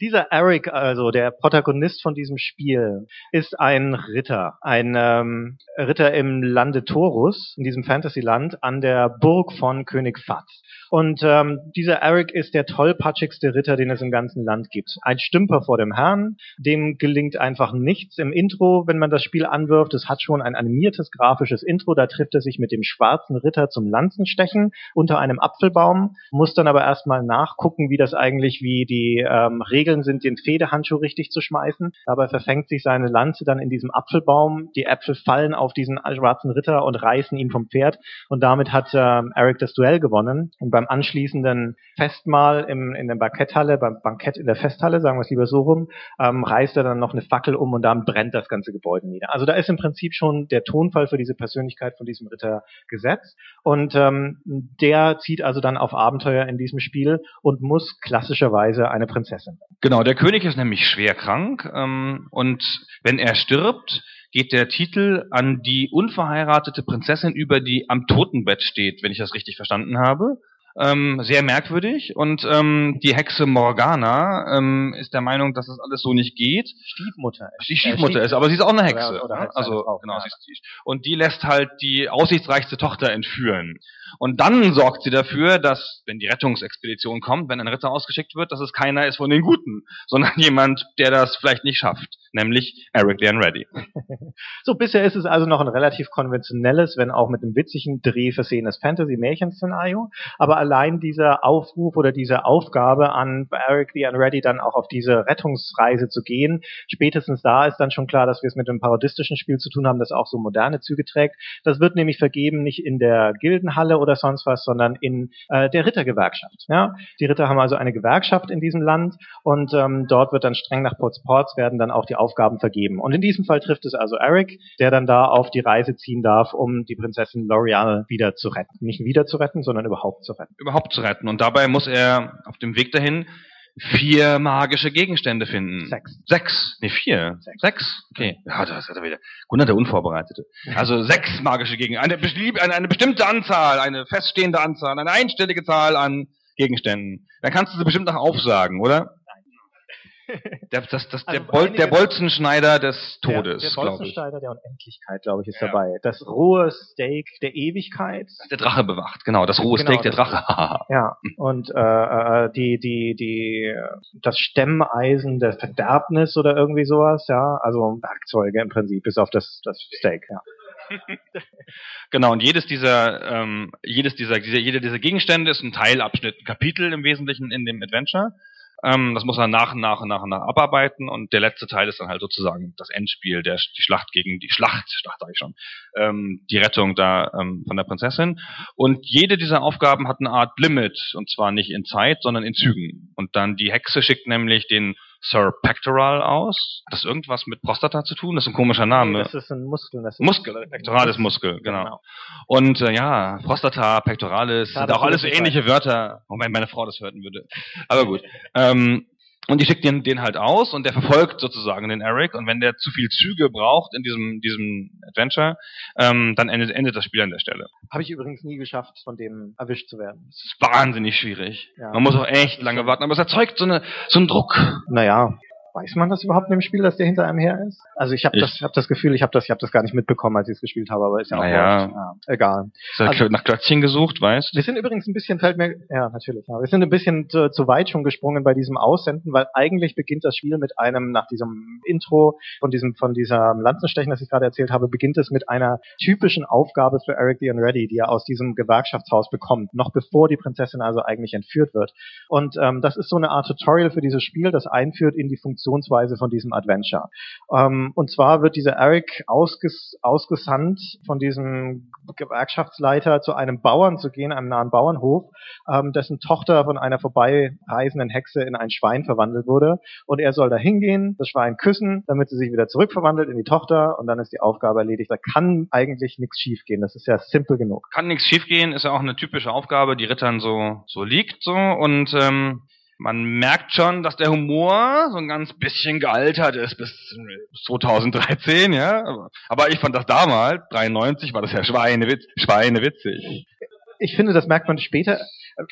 Dieser Eric, also der Protagonist von diesem Spiel, ist ein Ritter. Ein ähm, Ritter im Lande Taurus, in diesem Fantasyland, an der Burg von König Fat. Und ähm, dieser Eric ist der tollpatschigste Ritter, den es im ganzen Land gibt. Ein Stümper vor dem Herrn, dem gelingt einfach nichts im Intro, wenn man das Spiel anwirft. Es hat schon ein animiertes grafisches Intro, da trifft er sich mit dem schwarzen Ritter zum Lanzenstechen unter einem Apfelbaum, muss dann aber erstmal nachgucken, wie das eigentlich, wie die ähm, Regeln sind, den Federhandschuh richtig zu schmeißen. Dabei verfängt sich seine Lanze dann in diesem Apfelbaum, die Äpfel fallen auf diesen schwarzen Ritter und reißen ihn vom Pferd und damit hat ähm, Eric das Duell gewonnen und beim anschließenden Festmahl im, in der Banketthalle, beim Bankett in der Festhalle, sagen wir es lieber so rum, ähm, reißt er dann noch eine Fackel um und dann brennt das ganze Gebäude nieder. Also da ist im Prinzip schon der Tonfall für diese Persönlichkeit von diesem Ritter gesetzt und ähm, der zieht also dann auf Abenteuer in diesem Spiel und muss klassischerweise eine Prinzessin. werden. Genau, der König ist nämlich schwer krank ähm, und wenn er stirbt, geht der Titel an die unverheiratete Prinzessin über, die am Totenbett steht, wenn ich das richtig verstanden habe. Ähm, sehr merkwürdig. Und ähm, die Hexe Morgana ähm, ist der Meinung, dass das alles so nicht geht. Stiefmutter. Die Stiefmutter ist, aber sie ist auch eine Hexe. Oder- oder ne? seine also genau, ja. sie ist und die lässt halt die aussichtsreichste Tochter entführen. Und dann sorgt sie dafür, dass, wenn die Rettungsexpedition kommt, wenn ein Ritter ausgeschickt wird, dass es keiner ist von den Guten, sondern jemand, der das vielleicht nicht schafft, nämlich Eric Reddy. So, bisher ist es also noch ein relativ konventionelles, wenn auch mit einem witzigen Dreh versehenes Fantasy-Märchen-Szenario. Aber allein dieser Aufruf oder diese Aufgabe an Eric the Unready dann auch auf diese Rettungsreise zu gehen, spätestens da ist dann schon klar, dass wir es mit einem parodistischen Spiel zu tun haben, das auch so moderne Züge trägt. Das wird nämlich vergeben nicht in der Gildenhalle oder sonst was, sondern in äh, der Rittergewerkschaft. Ja? Die Ritter haben also eine Gewerkschaft in diesem Land und ähm, dort wird dann streng nach Ports Ports werden dann auch die Aufgaben vergeben. Und in diesem Fall trifft es also Eric, der dann da auf die Reise ziehen darf, um die Prinzessin L'Oreal wieder zu retten. Nicht wieder zu retten, sondern überhaupt zu retten. Überhaupt zu retten. Und dabei muss er auf dem Weg dahin vier magische Gegenstände finden. Sechs. Sechs. Nee, vier. Sechs. Okay. Ja, das hat er wieder. Gunnar der Unvorbereitete. Also sechs magische Gegenstände. Eine, eine, eine bestimmte Anzahl, eine feststehende Anzahl, eine einstellige Zahl an Gegenständen. Dann kannst du sie bestimmt noch aufsagen, oder? Der, das, das, der, Also Bol einige- der Bolzenschneider des Todes, der, der glaube ich. Bolzensteiner der Unendlichkeit, glaube ich, ist Ja. dabei. Das rohe Steak der Ewigkeit. Der Drache bewacht, genau. Das rohe Genau, Steak der Drache. Ja, und äh, äh, die, die, die, das Stemmeisen der Verderbnis oder irgendwie sowas, ja, also Werkzeuge im Prinzip, bis auf das, das Steak, ja. Genau, und jedes dieser, ähm, jedes dieser, dieser, jeder dieser Gegenstände ist ein Teilabschnitt, ein Kapitel im Wesentlichen in dem Adventure. Ähm, das muss man nach und nach und nach und nach abarbeiten und der letzte Teil ist dann halt sozusagen das Endspiel, der, die Schlacht gegen die Schlacht, Schlacht sage ich schon, ähm, die Rettung da ähm, von der Prinzessin. Und jede dieser Aufgaben hat eine Art Limit und zwar nicht in Zeit, sondern in Zügen. Und dann die Hexe schickt nämlich den Sir Pectoral aus. Hat das irgendwas mit Prostata zu tun? Das ist ein komischer Name. Das ist ein Muskel. Das ist Muskel, Pectoralis Muskel, genau. Und äh, ja, Prostata, Pectoralis, Schade, sind auch alles so ähnliche Wörter. Wobei meine Frau das hören würde. Aber gut. ähm, und die schickt den, den halt aus und der verfolgt sozusagen den Eric. Und wenn der zu viel Züge braucht in diesem, diesem Adventure, ähm, dann endet, endet das Spiel an der Stelle. Habe ich übrigens nie geschafft, von dem erwischt zu werden. Das ist wahnsinnig schwierig. Ja. Man muss auch echt lange warten, aber es erzeugt so, eine, so einen Druck. Naja, weiß man das überhaupt in dem Spiel, dass der hinter einem her ist? Also ich habe das, ich hab das Gefühl, ich habe das, ich habe das gar nicht mitbekommen, als ich es gespielt habe, aber ist ja auch Naja. wurscht. ja, egal. Ist Also- nach Klötzchen gesucht, weißt Wir sind übrigens ein bisschen, fällt mir, ja, natürlich, ja. Wir sind ein bisschen zu, zu weit schon gesprungen bei diesem Aussenden, weil eigentlich beginnt das Spiel mit einem, nach diesem Intro von diesem, von dieser Lanzenstechen, das ich gerade erzählt habe, beginnt es mit einer typischen Aufgabe für Eric the Unready, die er aus diesem Gewerkschaftshaus bekommt, noch bevor die Prinzessin also eigentlich entführt wird. Und ähm, das ist so eine Art Tutorial für dieses Spiel, das einführt in die Funktionsweise von diesem Adventure. Ähm, und zwar wird dieser Eric ausges ausgesandt von diesem Gewerkschaftsleiter zu einem Bauern zu gehen, einem nahen Bauernhof, ähm, dessen Tochter von einer vorbeireisenden Hexe in ein Schwein verwandelt wurde. Und er soll da hingehen, das Schwein küssen, damit sie sich wieder zurückverwandelt in die Tochter und dann ist die Aufgabe erledigt. Da kann eigentlich nichts schiefgehen. Das ist ja simpel genug. kann nichts schiefgehen, ist ja auch eine typische Aufgabe, die Rittern so, so liegt, so, und, ähm, man merkt schon, dass der Humor so ein ganz bisschen gealtert ist bis 2013, ja. Aber- ich fand das damals, 93, war das ja schweinewitz, schweinewitzig. ich finde, das merkt man später.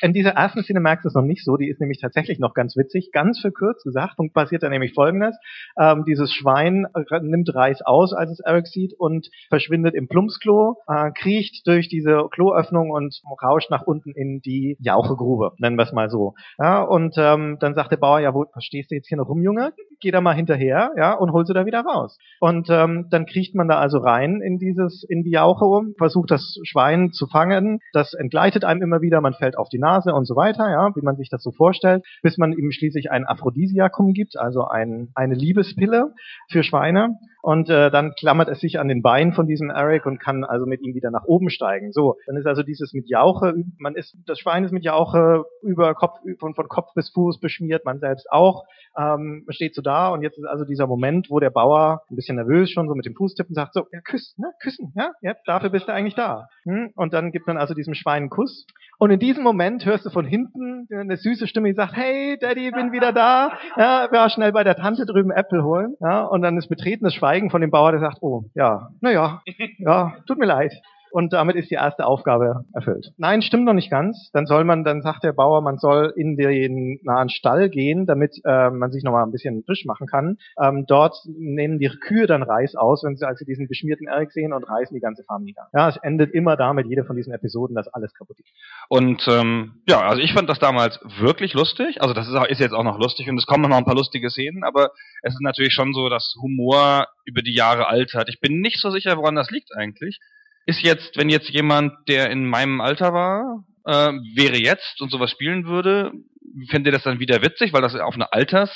In dieser ersten Szene merkst du es noch nicht so, die ist nämlich tatsächlich noch ganz witzig. Ganz verkürzt gesagt und passiert dann nämlich folgendes. Ähm, dieses Schwein nimmt Reis aus, als es Eric sieht und verschwindet im Plumpsklo, äh, kriecht durch diese Kloöffnung und rauscht nach unten in die Jauchegrube, nennen wir es mal so. Ja, und ähm, dann sagt der Bauer, ja, wo stehst du jetzt hier noch rum, Junge? Geh da mal hinterher, ja, und hol sie da wieder raus. Und ähm, dann kriecht man da also rein in dieses, in die Jauche um, versucht das Schwein zu fangen, das entgleitet einem immer wieder, man fällt auf die Nase und so weiter, ja, wie man sich das so vorstellt, bis man ihm schließlich ein Aphrodisiakum gibt, also ein, eine Liebespille für Schweine. Und äh, dann klammert es sich an den Beinen von diesem Eric und kann also mit ihm wieder nach oben steigen. So, dann ist also dieses mit Jauche, man ist, das Schwein ist mit Jauche über Kopf, von, von Kopf bis Fuß beschmiert, man selbst auch. Ähm, steht so da und jetzt ist also dieser Moment, wo der Bauer ein bisschen nervös schon so mit dem Fußtippen sagt, so, ja, küssen, ne, küssen, ja, jetzt, dafür bist du eigentlich da. Hm? Und dann gibt man also diesem Schwein einen Kuss. Und in diesem Moment hörst du von hinten eine süße Stimme, die sagt, hey, Daddy, bin wieder da. Ja, ja, schnell bei der Tante drüben Äpfel holen. Ja, und dann ist betretenes Schweigen von dem Bauer, der sagt, oh, ja, na ja, ja, tut mir leid. Und damit ist die erste Aufgabe erfüllt. Nein, stimmt noch nicht ganz. Dann soll man, dann sagt der Bauer, man soll in den nahen Stall gehen, damit äh, man sich nochmal ein bisschen frisch machen kann. Ähm, dort nehmen die Kühe dann Reis aus, wenn sie also diesen beschmierten Erik sehen und reißen die ganze Farm nieder. Ja, es endet immer damit, jede von diesen Episoden, dass alles kaputt ist. Und ähm, ja, also ich fand das damals wirklich lustig. Also das ist, auch, ist jetzt auch noch lustig und es kommen noch ein paar lustige Szenen, aber es ist natürlich schon so, dass Humor über die Jahre altert. Ich bin nicht so sicher, woran das liegt eigentlich ist jetzt, wenn jetzt jemand, der in meinem Alter war, äh, wäre jetzt und sowas spielen würde, ihr das dann wieder witzig, weil das auf eine Alters,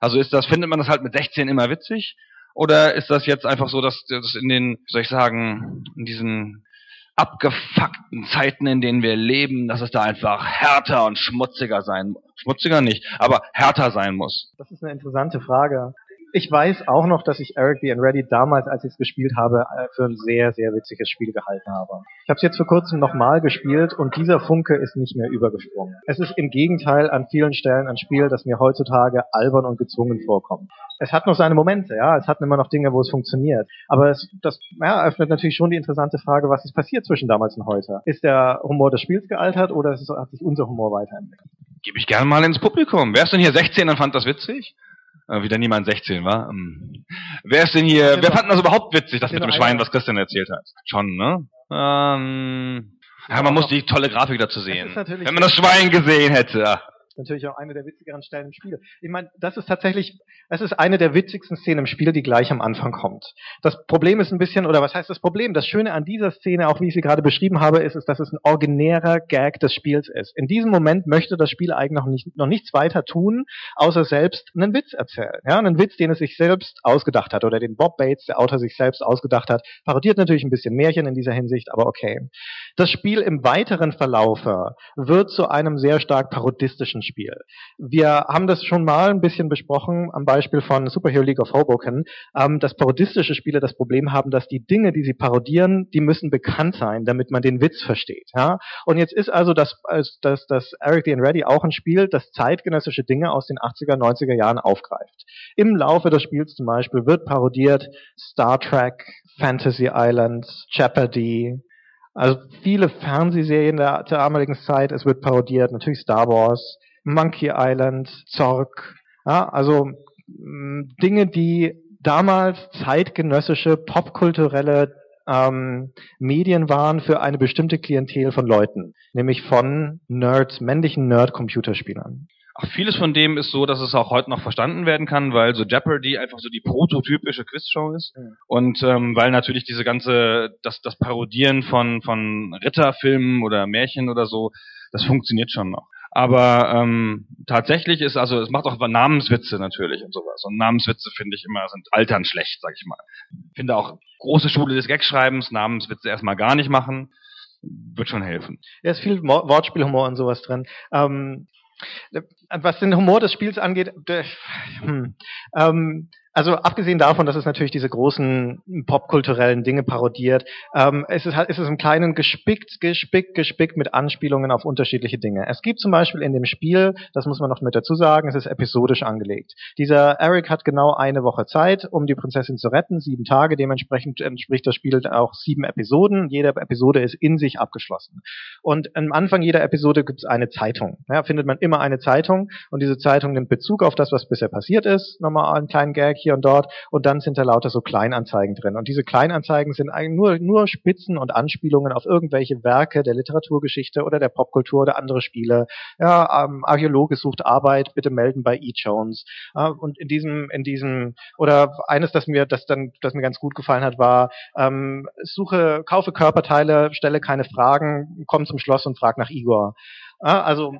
also ist das, findet man das halt mit 16 immer witzig? Oder ist das jetzt einfach so, dass das in den, soll ich sagen, in diesen abgefuckten Zeiten, in denen wir leben, dass es da einfach härter und schmutziger sein, schmutziger nicht, aber härter sein muss? Das ist eine interessante Frage ich weiß auch noch, dass ich Eric the Unready damals, als ich es gespielt habe, äh, für ein sehr, sehr witziges Spiel gehalten habe. Ich habe es jetzt vor kurzem nochmal gespielt und dieser Funke ist nicht mehr übergesprungen. Es ist im Gegenteil an vielen Stellen ein Spiel, das mir heutzutage albern und gezwungen vorkommt. Es hat noch seine Momente, ja, es hat immer noch Dinge, wo es funktioniert. Aber es, das ja, öffnet natürlich schon die interessante Frage, was ist passiert zwischen damals und heute? Ist der Humor des Spiels gealtert oder ist, hat sich unser Humor weiterentwickelt? Gebe ich gerne mal ins Publikum. Wer ist denn hier 16 und fand das witzig? Äh, wieder niemand 16 war. Ähm, wer ist denn hier, wer fand das überhaupt witzig, das mit dem Schwein, was Christian erzählt hat? Schon, ne? Ähm, ja, man muss die tolle Grafik dazu sehen. Wenn man das Schwein gesehen hätte natürlich auch eine der witzigeren Stellen im Spiel. Ich meine, das ist tatsächlich, es ist eine der witzigsten Szenen im Spiel, die gleich am Anfang kommt. Das Problem ist ein bisschen, oder was heißt das Problem? Das Schöne an dieser Szene, auch wie ich sie gerade beschrieben habe, ist, ist, dass es ein originärer Gag des Spiels ist. In diesem Moment möchte das Spiel eigentlich noch, nicht, noch nichts weiter tun, außer selbst einen Witz erzählen. Ja, einen Witz, den es sich selbst ausgedacht hat, oder den Bob Bates, der Autor, sich selbst ausgedacht hat. Parodiert natürlich ein bisschen Märchen in dieser Hinsicht, aber okay. Das Spiel im weiteren Verlaufe wird zu einem sehr stark parodistischen Spiel. Wir haben das schon mal ein bisschen besprochen am Beispiel von Superhero League of Hoboken, ähm, dass parodistische Spiele das Problem haben, dass die Dinge, die sie parodieren, die müssen bekannt sein, damit man den Witz versteht. Ja? Und jetzt ist also das, das, das Eric the Ready auch ein Spiel, das zeitgenössische Dinge aus den 80er, 90er Jahren aufgreift. Im Laufe des Spiels zum Beispiel wird parodiert Star Trek, Fantasy Island, Jeopardy, also viele Fernsehserien der, der damaligen Zeit, es wird parodiert, natürlich Star Wars, Monkey Island, Zorg, ja, also mh, Dinge, die damals zeitgenössische popkulturelle ähm, Medien waren für eine bestimmte Klientel von Leuten, nämlich von Nerds, männlichen Nerd-Computerspielern. Ach, vieles von dem ist so, dass es auch heute noch verstanden werden kann, weil so Jeopardy einfach so die prototypische Quizshow ist mhm. und ähm, weil natürlich diese ganze das das Parodieren von von Ritterfilmen oder Märchen oder so, das funktioniert schon noch. Aber ähm, tatsächlich ist also es macht auch Namenswitze natürlich und sowas und Namenswitze finde ich immer sind altern schlecht, sag ich mal. Finde auch große Schule des Gagschreibens Namenswitze erstmal gar nicht machen wird schon helfen. Ja, ist viel Wortspielhumor und sowas drin. Ähm, was den Humor des Spiels angeht, hm, ähm, also abgesehen davon, dass es natürlich diese großen popkulturellen Dinge parodiert, ähm, es ist, halt, es im Kleinen gespickt, gespickt, gespickt mit Anspielungen auf unterschiedliche Dinge. Es gibt zum Beispiel in dem Spiel, das muss man noch mit dazu sagen, es ist episodisch angelegt. Dieser Eric hat genau eine Woche Zeit, um die Prinzessin zu retten, sieben Tage, dementsprechend entspricht das Spiel auch sieben Episoden. Jede Episode ist in sich abgeschlossen. Und am Anfang jeder Episode gibt es eine Zeitung. Ja, findet man immer eine Zeitung und diese Zeitung nimmt Bezug auf das, was bisher passiert ist. Nochmal einen kleinen Gag hier und dort und dann sind da lauter so Kleinanzeigen drin. Und diese Kleinanzeigen sind eigentlich nur, nur Spitzen und Anspielungen auf irgendwelche Werke der Literaturgeschichte oder der Popkultur oder andere Spiele. Ja, ähm, Archäologe sucht Arbeit, bitte melden bei E. Jones. Äh, und in diesem, in diesem, oder eines, das mir, das dann, das mir ganz gut gefallen hat, war, ähm, suche, kaufe Körperteile, stelle keine Fragen, komm zum Schloss und frag nach Igor. Also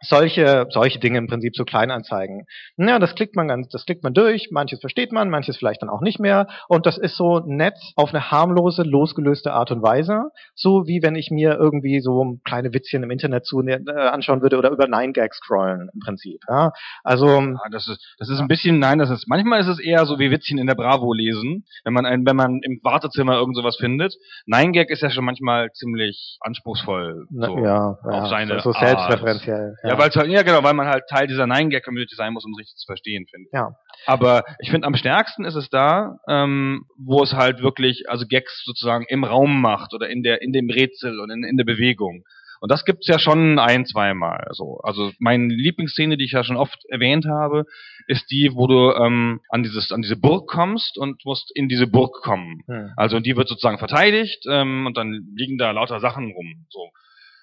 solche, solche Dinge im Prinzip so Kleinanzeigen. Ja, das klickt man ganz, das klickt man durch, manches versteht man, manches vielleicht dann auch nicht mehr. Und das ist so nett auf eine harmlose, losgelöste Art und Weise. So wie wenn ich mir irgendwie so kleine Witzchen im Internet zu, äh, anschauen würde oder über Nine Gag scrollen im Prinzip. Ja, also. Ja, das ist, das ist ein bisschen, nein, das ist, manchmal ist es eher so wie Witzchen in der Bravo lesen, wenn man ein, wenn man im Wartezimmer irgend sowas findet. Nine Gag ist ja schon manchmal ziemlich anspruchsvoll. So, ja, ja, auf seine so, so selbstreferenziell. Ja, weil halt, ja genau, weil man halt Teil dieser Nine-Gag-Community sein muss, um es richtig zu verstehen, finde ich. Ja. Aber ich finde, am stärksten ist es da, ähm, wo es halt wirklich, also Gags sozusagen im Raum macht oder in der, in dem Rätsel und in, in der Bewegung. Und das gibt's ja schon ein, zweimal. So. Also meine Lieblingsszene, die ich ja schon oft erwähnt habe, ist die, wo du ähm, an dieses an diese Burg kommst und musst in diese Burg kommen. Hm. Also und die wird sozusagen verteidigt ähm, und dann liegen da lauter Sachen rum. So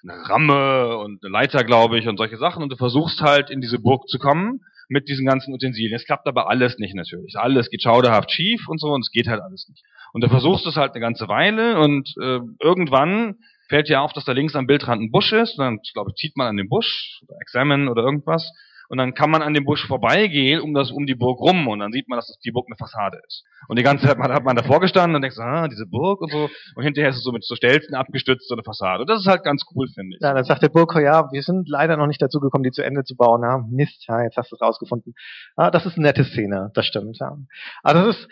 eine Ramme und eine Leiter, glaube ich, und solche Sachen. Und du versuchst halt in diese Burg zu kommen mit diesen ganzen Utensilien. Es klappt aber alles nicht natürlich. Alles geht schauderhaft schief und so und es geht halt alles nicht. Und du versuchst es halt eine ganze Weile und äh, irgendwann fällt dir auf, dass da links am Bildrand ein Busch ist. Und dann, glaube ich, zieht man an den Busch oder Examine oder irgendwas. Und dann kann man an dem Busch vorbeigehen, um das um die Burg rum. Und dann sieht man, dass das die Burg eine Fassade ist. Und die ganze Zeit hat man davor gestanden und denkt ah, diese Burg und so. Und hinterher ist es so mit so Stelzen abgestützt, so eine Fassade. Und das ist halt ganz cool, finde ich. Ja, dann sagt der Burko, ja, wir sind leider noch nicht dazu gekommen, die zu Ende zu bauen. Ja, Mist, ja, jetzt hast du es rausgefunden. Ah, das ist eine nette Szene, das stimmt. Ja. Aber das ist,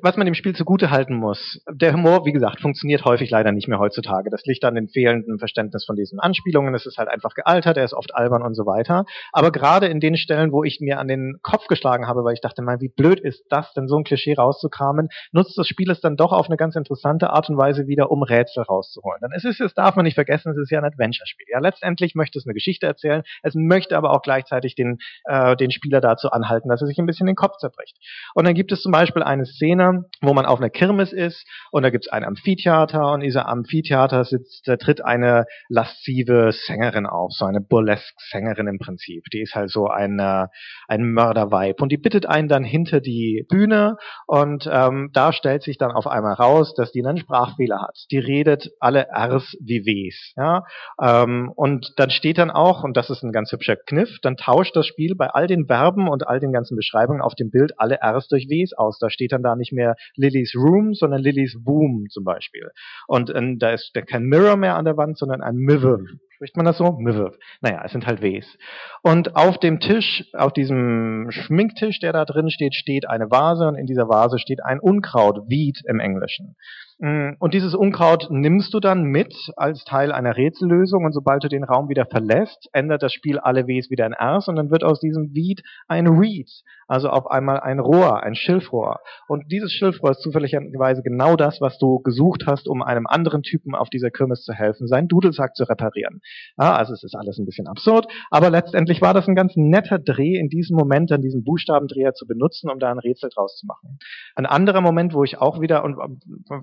was man dem Spiel zugute halten muss. Der Humor, wie gesagt, funktioniert häufig leider nicht mehr heutzutage. Das liegt an dem fehlenden Verständnis von diesen Anspielungen. Es ist halt einfach gealtert, er ist oft albern und so weiter. Aber gerade in den Stellen, wo ich mir an den Kopf geschlagen habe, weil ich dachte, mal, wie blöd ist das denn, so ein Klischee rauszukramen, nutzt das Spiel es dann doch auf eine ganz interessante Art und Weise wieder, um Rätsel rauszuholen. Ist es, das darf man nicht vergessen, es ist ja ein Adventure-Spiel. Ja, letztendlich möchte es eine Geschichte erzählen, es möchte aber auch gleichzeitig den, äh, den Spieler dazu anhalten, dass er sich ein bisschen den Kopf zerbricht. Und dann gibt es zum Beispiel eine Szene, wo man auf einer Kirmes ist und da gibt es ein Amphitheater und dieser Amphitheater sitzt, da tritt eine laszive Sängerin auf, so eine Burlesque-Sängerin im Prinzip. Die ist halt so eine, ein Mörderweib und die bittet einen dann hinter die Bühne und ähm, da stellt sich dann auf einmal raus, dass die einen Sprachfehler hat. Die redet alle Rs wie Ws. Ja? Ähm, und dann steht dann auch, und das ist ein ganz hübscher Kniff, dann tauscht das Spiel bei all den Verben und all den ganzen Beschreibungen auf dem Bild alle Rs durch Ws aus. Da steht dann da nicht mehr Lillys Room, sondern Lillys Boom zum Beispiel. Und äh, da ist kein Mirror mehr an der Wand, sondern ein Miver. Spricht man das so? Miver. Naja, es sind halt Ws. Und auf dem Tisch, auf diesem Schminktisch, der da drin steht, steht eine Vase und in dieser Vase steht ein Unkraut, Weed im Englischen. Mm, Und dieses Unkraut nimmst du dann mit als Teil einer Rätsellösung und sobald du den Raum wieder verlässt, ändert das Spiel alle Ws wieder in Rs und dann wird aus diesem Weed ein Reed, also auf einmal ein Rohr, ein Schilfrohr. Und dieses Schilfrohr ist zufälligerweise genau das, was du gesucht hast, um einem anderen Typen auf dieser Kirmes zu helfen, seinen Dudelsack zu reparieren. Ja, also es ist alles ein bisschen absurd, aber letztendlich war das ein ganz netter Dreh in diesem Moment, dann diesen Buchstabendreher zu benutzen, um da ein Rätsel draus zu machen. Ein anderer Moment, wo ich auch wieder, und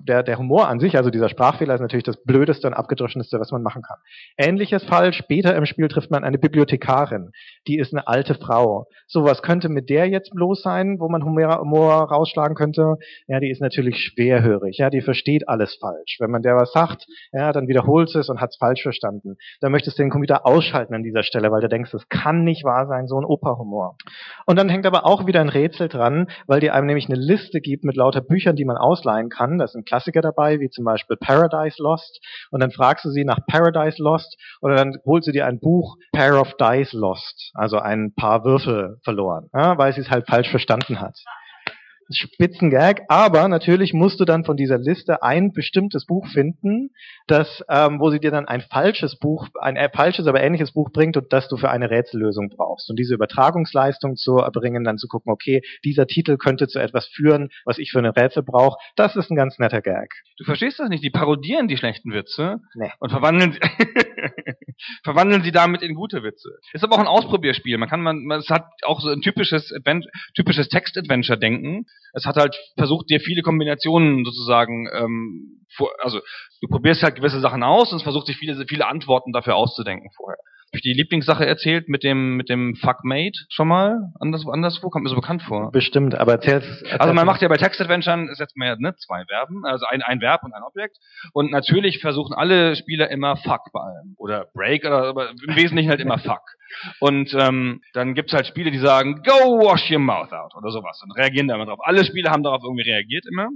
der, der Humor an sich, also dieser Sprachfehler ist natürlich das Blödeste und Abgedroschenste, was man machen kann. Ähnliches Fall, später im Spiel trifft man eine Bibliothekarin, die ist eine alte Frau. So, was könnte mit der jetzt bloß sein, wo man Humor, Humor rausschlagen könnte? Ja, die ist natürlich schwerhörig, ja, die versteht alles falsch. Wenn man der was sagt, ja, dann wiederholt es und hat es falsch verstanden. Dann möchtest du den Computer ausschalten an dieser Stelle, weil du denkst, das kann nicht wahr sein, so ein Operhumor. Und dann hängt aber auch wieder ein Rätsel dran, weil die einem nämlich eine Liste gibt mit lauter Büchern, die man ausleihen kann. Da sind Klassiker dabei, wie zum Beispiel Paradise Lost. Und dann fragst du sie nach Paradise Lost oder dann holst du dir ein Buch Pair of Dice Lost, also ein paar Würfel verloren, ja, weil sie es halt falsch verstanden hat. Spitzengag, aber natürlich musst du dann von dieser Liste ein bestimmtes Buch finden, das, ähm, wo sie dir dann ein falsches Buch, ein äh, falsches, aber ähnliches Buch bringt und das du für eine Rätsellösung brauchst. Und diese Übertragungsleistung zu erbringen, dann zu gucken, okay, dieser Titel könnte zu etwas führen, was ich für ein Rätsel brauche, das ist ein ganz netter Gag. Du verstehst das nicht, die parodieren die schlechten Witze Nee. und verwandeln sie, verwandeln sie damit in gute Witze. Ist aber auch ein Ausprobierspiel. Man kann man, es hat auch so ein typisches Advent, typisches Text-Adventure-Denken. Es hat halt versucht, dir viele Kombinationen sozusagen, ähm, vor, also du probierst halt gewisse Sachen aus und es versucht sich viele, viele Antworten dafür auszudenken vorher. Die Lieblingssache erzählt mit dem mit dem Fuckmate schon mal? Anders, anderswo kommt mir so bekannt vor. Bestimmt, aber erzähl's. erzähl's Also man macht ja bei Text-Adventuren, setzt man ja ne, zwei Verben, also ein, ein Verb und ein Objekt. Und natürlich versuchen alle Spieler immer Fuck bei allem. Oder Break, oder, aber im Wesentlichen halt immer Fuck. Und ähm, dann gibt's halt Spiele, die sagen, go wash your mouth out oder sowas. Und reagieren da immer drauf. Alle Spiele haben darauf irgendwie reagiert immer.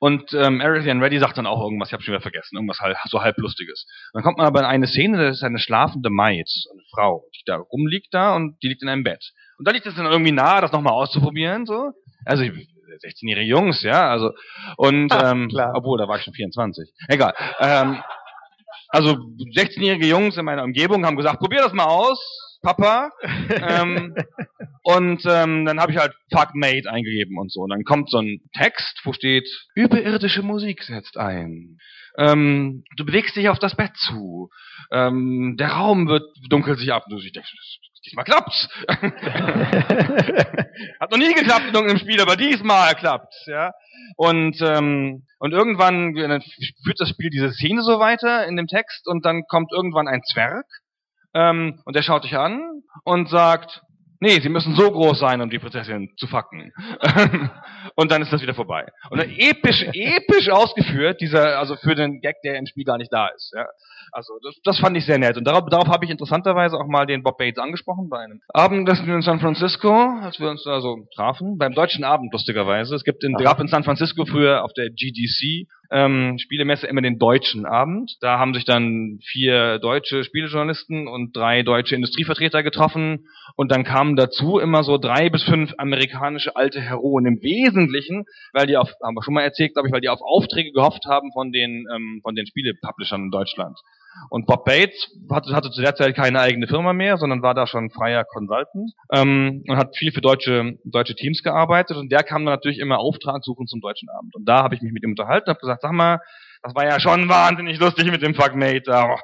Und ähm, Everything Ready sagt dann auch irgendwas, ich habe schon wieder vergessen, irgendwas halt, so halb lustiges. Dann kommt man aber in eine Szene, das ist eine schlafende Maid, eine Frau, die da rumliegt da und die liegt in einem Bett. Und da liegt es dann irgendwie nahe, das nochmal auszuprobieren, so. Also ich, 16-jährige Jungs, ja, also und Ah, ähm, klar. obwohl da war ich schon 24. Egal. Ähm, also 16-jährige Jungs in meiner Umgebung haben gesagt, probier das mal aus. Papa. ähm, und ähm, dann habe ich halt Fuck Mate eingegeben und so. Und dann kommt so ein Text, wo steht, überirdische Musik setzt ein. Ähm, du bewegst dich auf das Bett zu. Ähm, der Raum wird dunkelt sich ab. Und du denkst, diesmal klappt's. Hat noch nie geklappt in irgendeinem Spiel, aber diesmal klappt's, ja. Und ähm, und irgendwann dann führt das Spiel diese Szene so weiter in dem Text und dann kommt irgendwann ein Zwerg ähm, und der schaut dich an und sagt, Nee, sie müssen so groß sein, um die Prinzessin zu fucken. und dann ist das wieder vorbei. Und dann episch, episch ausgeführt, dieser, also für den Gag, der im Spiel gar nicht da ist. Ja. Also das, das fand ich sehr nett. Und darauf, darauf habe ich interessanterweise auch mal den Bob Bates angesprochen bei einem Abendessen in San Francisco, als wir uns da so trafen. Beim deutschen Abend lustigerweise. Es gibt in, gab in San Francisco früher auf der GDC ähm, Spielemesse immer den deutschen Abend. Da haben sich dann vier deutsche Spielejournalisten und drei deutsche Industrievertreter getroffen und dann kamen dazu immer so drei bis fünf amerikanische alte Heroen im Wesentlichen, weil die auf, haben wir schon mal erzählt, glaube ich, weil die auf Aufträge gehofft haben von den ähm, von den Spielepublishern in Deutschland. Und Bob Bates hatte, hatte zu der Zeit keine eigene Firma mehr, sondern war da schon freier Consultant ähm, und hat viel für deutsche, deutsche Teams gearbeitet. Und der kam dann natürlich immer Auftrag suchen zum Deutschen Abend. Und da habe ich mich mit ihm unterhalten und habe gesagt, sag mal, das war ja schon wahnsinnig lustig mit dem Fuckmate da.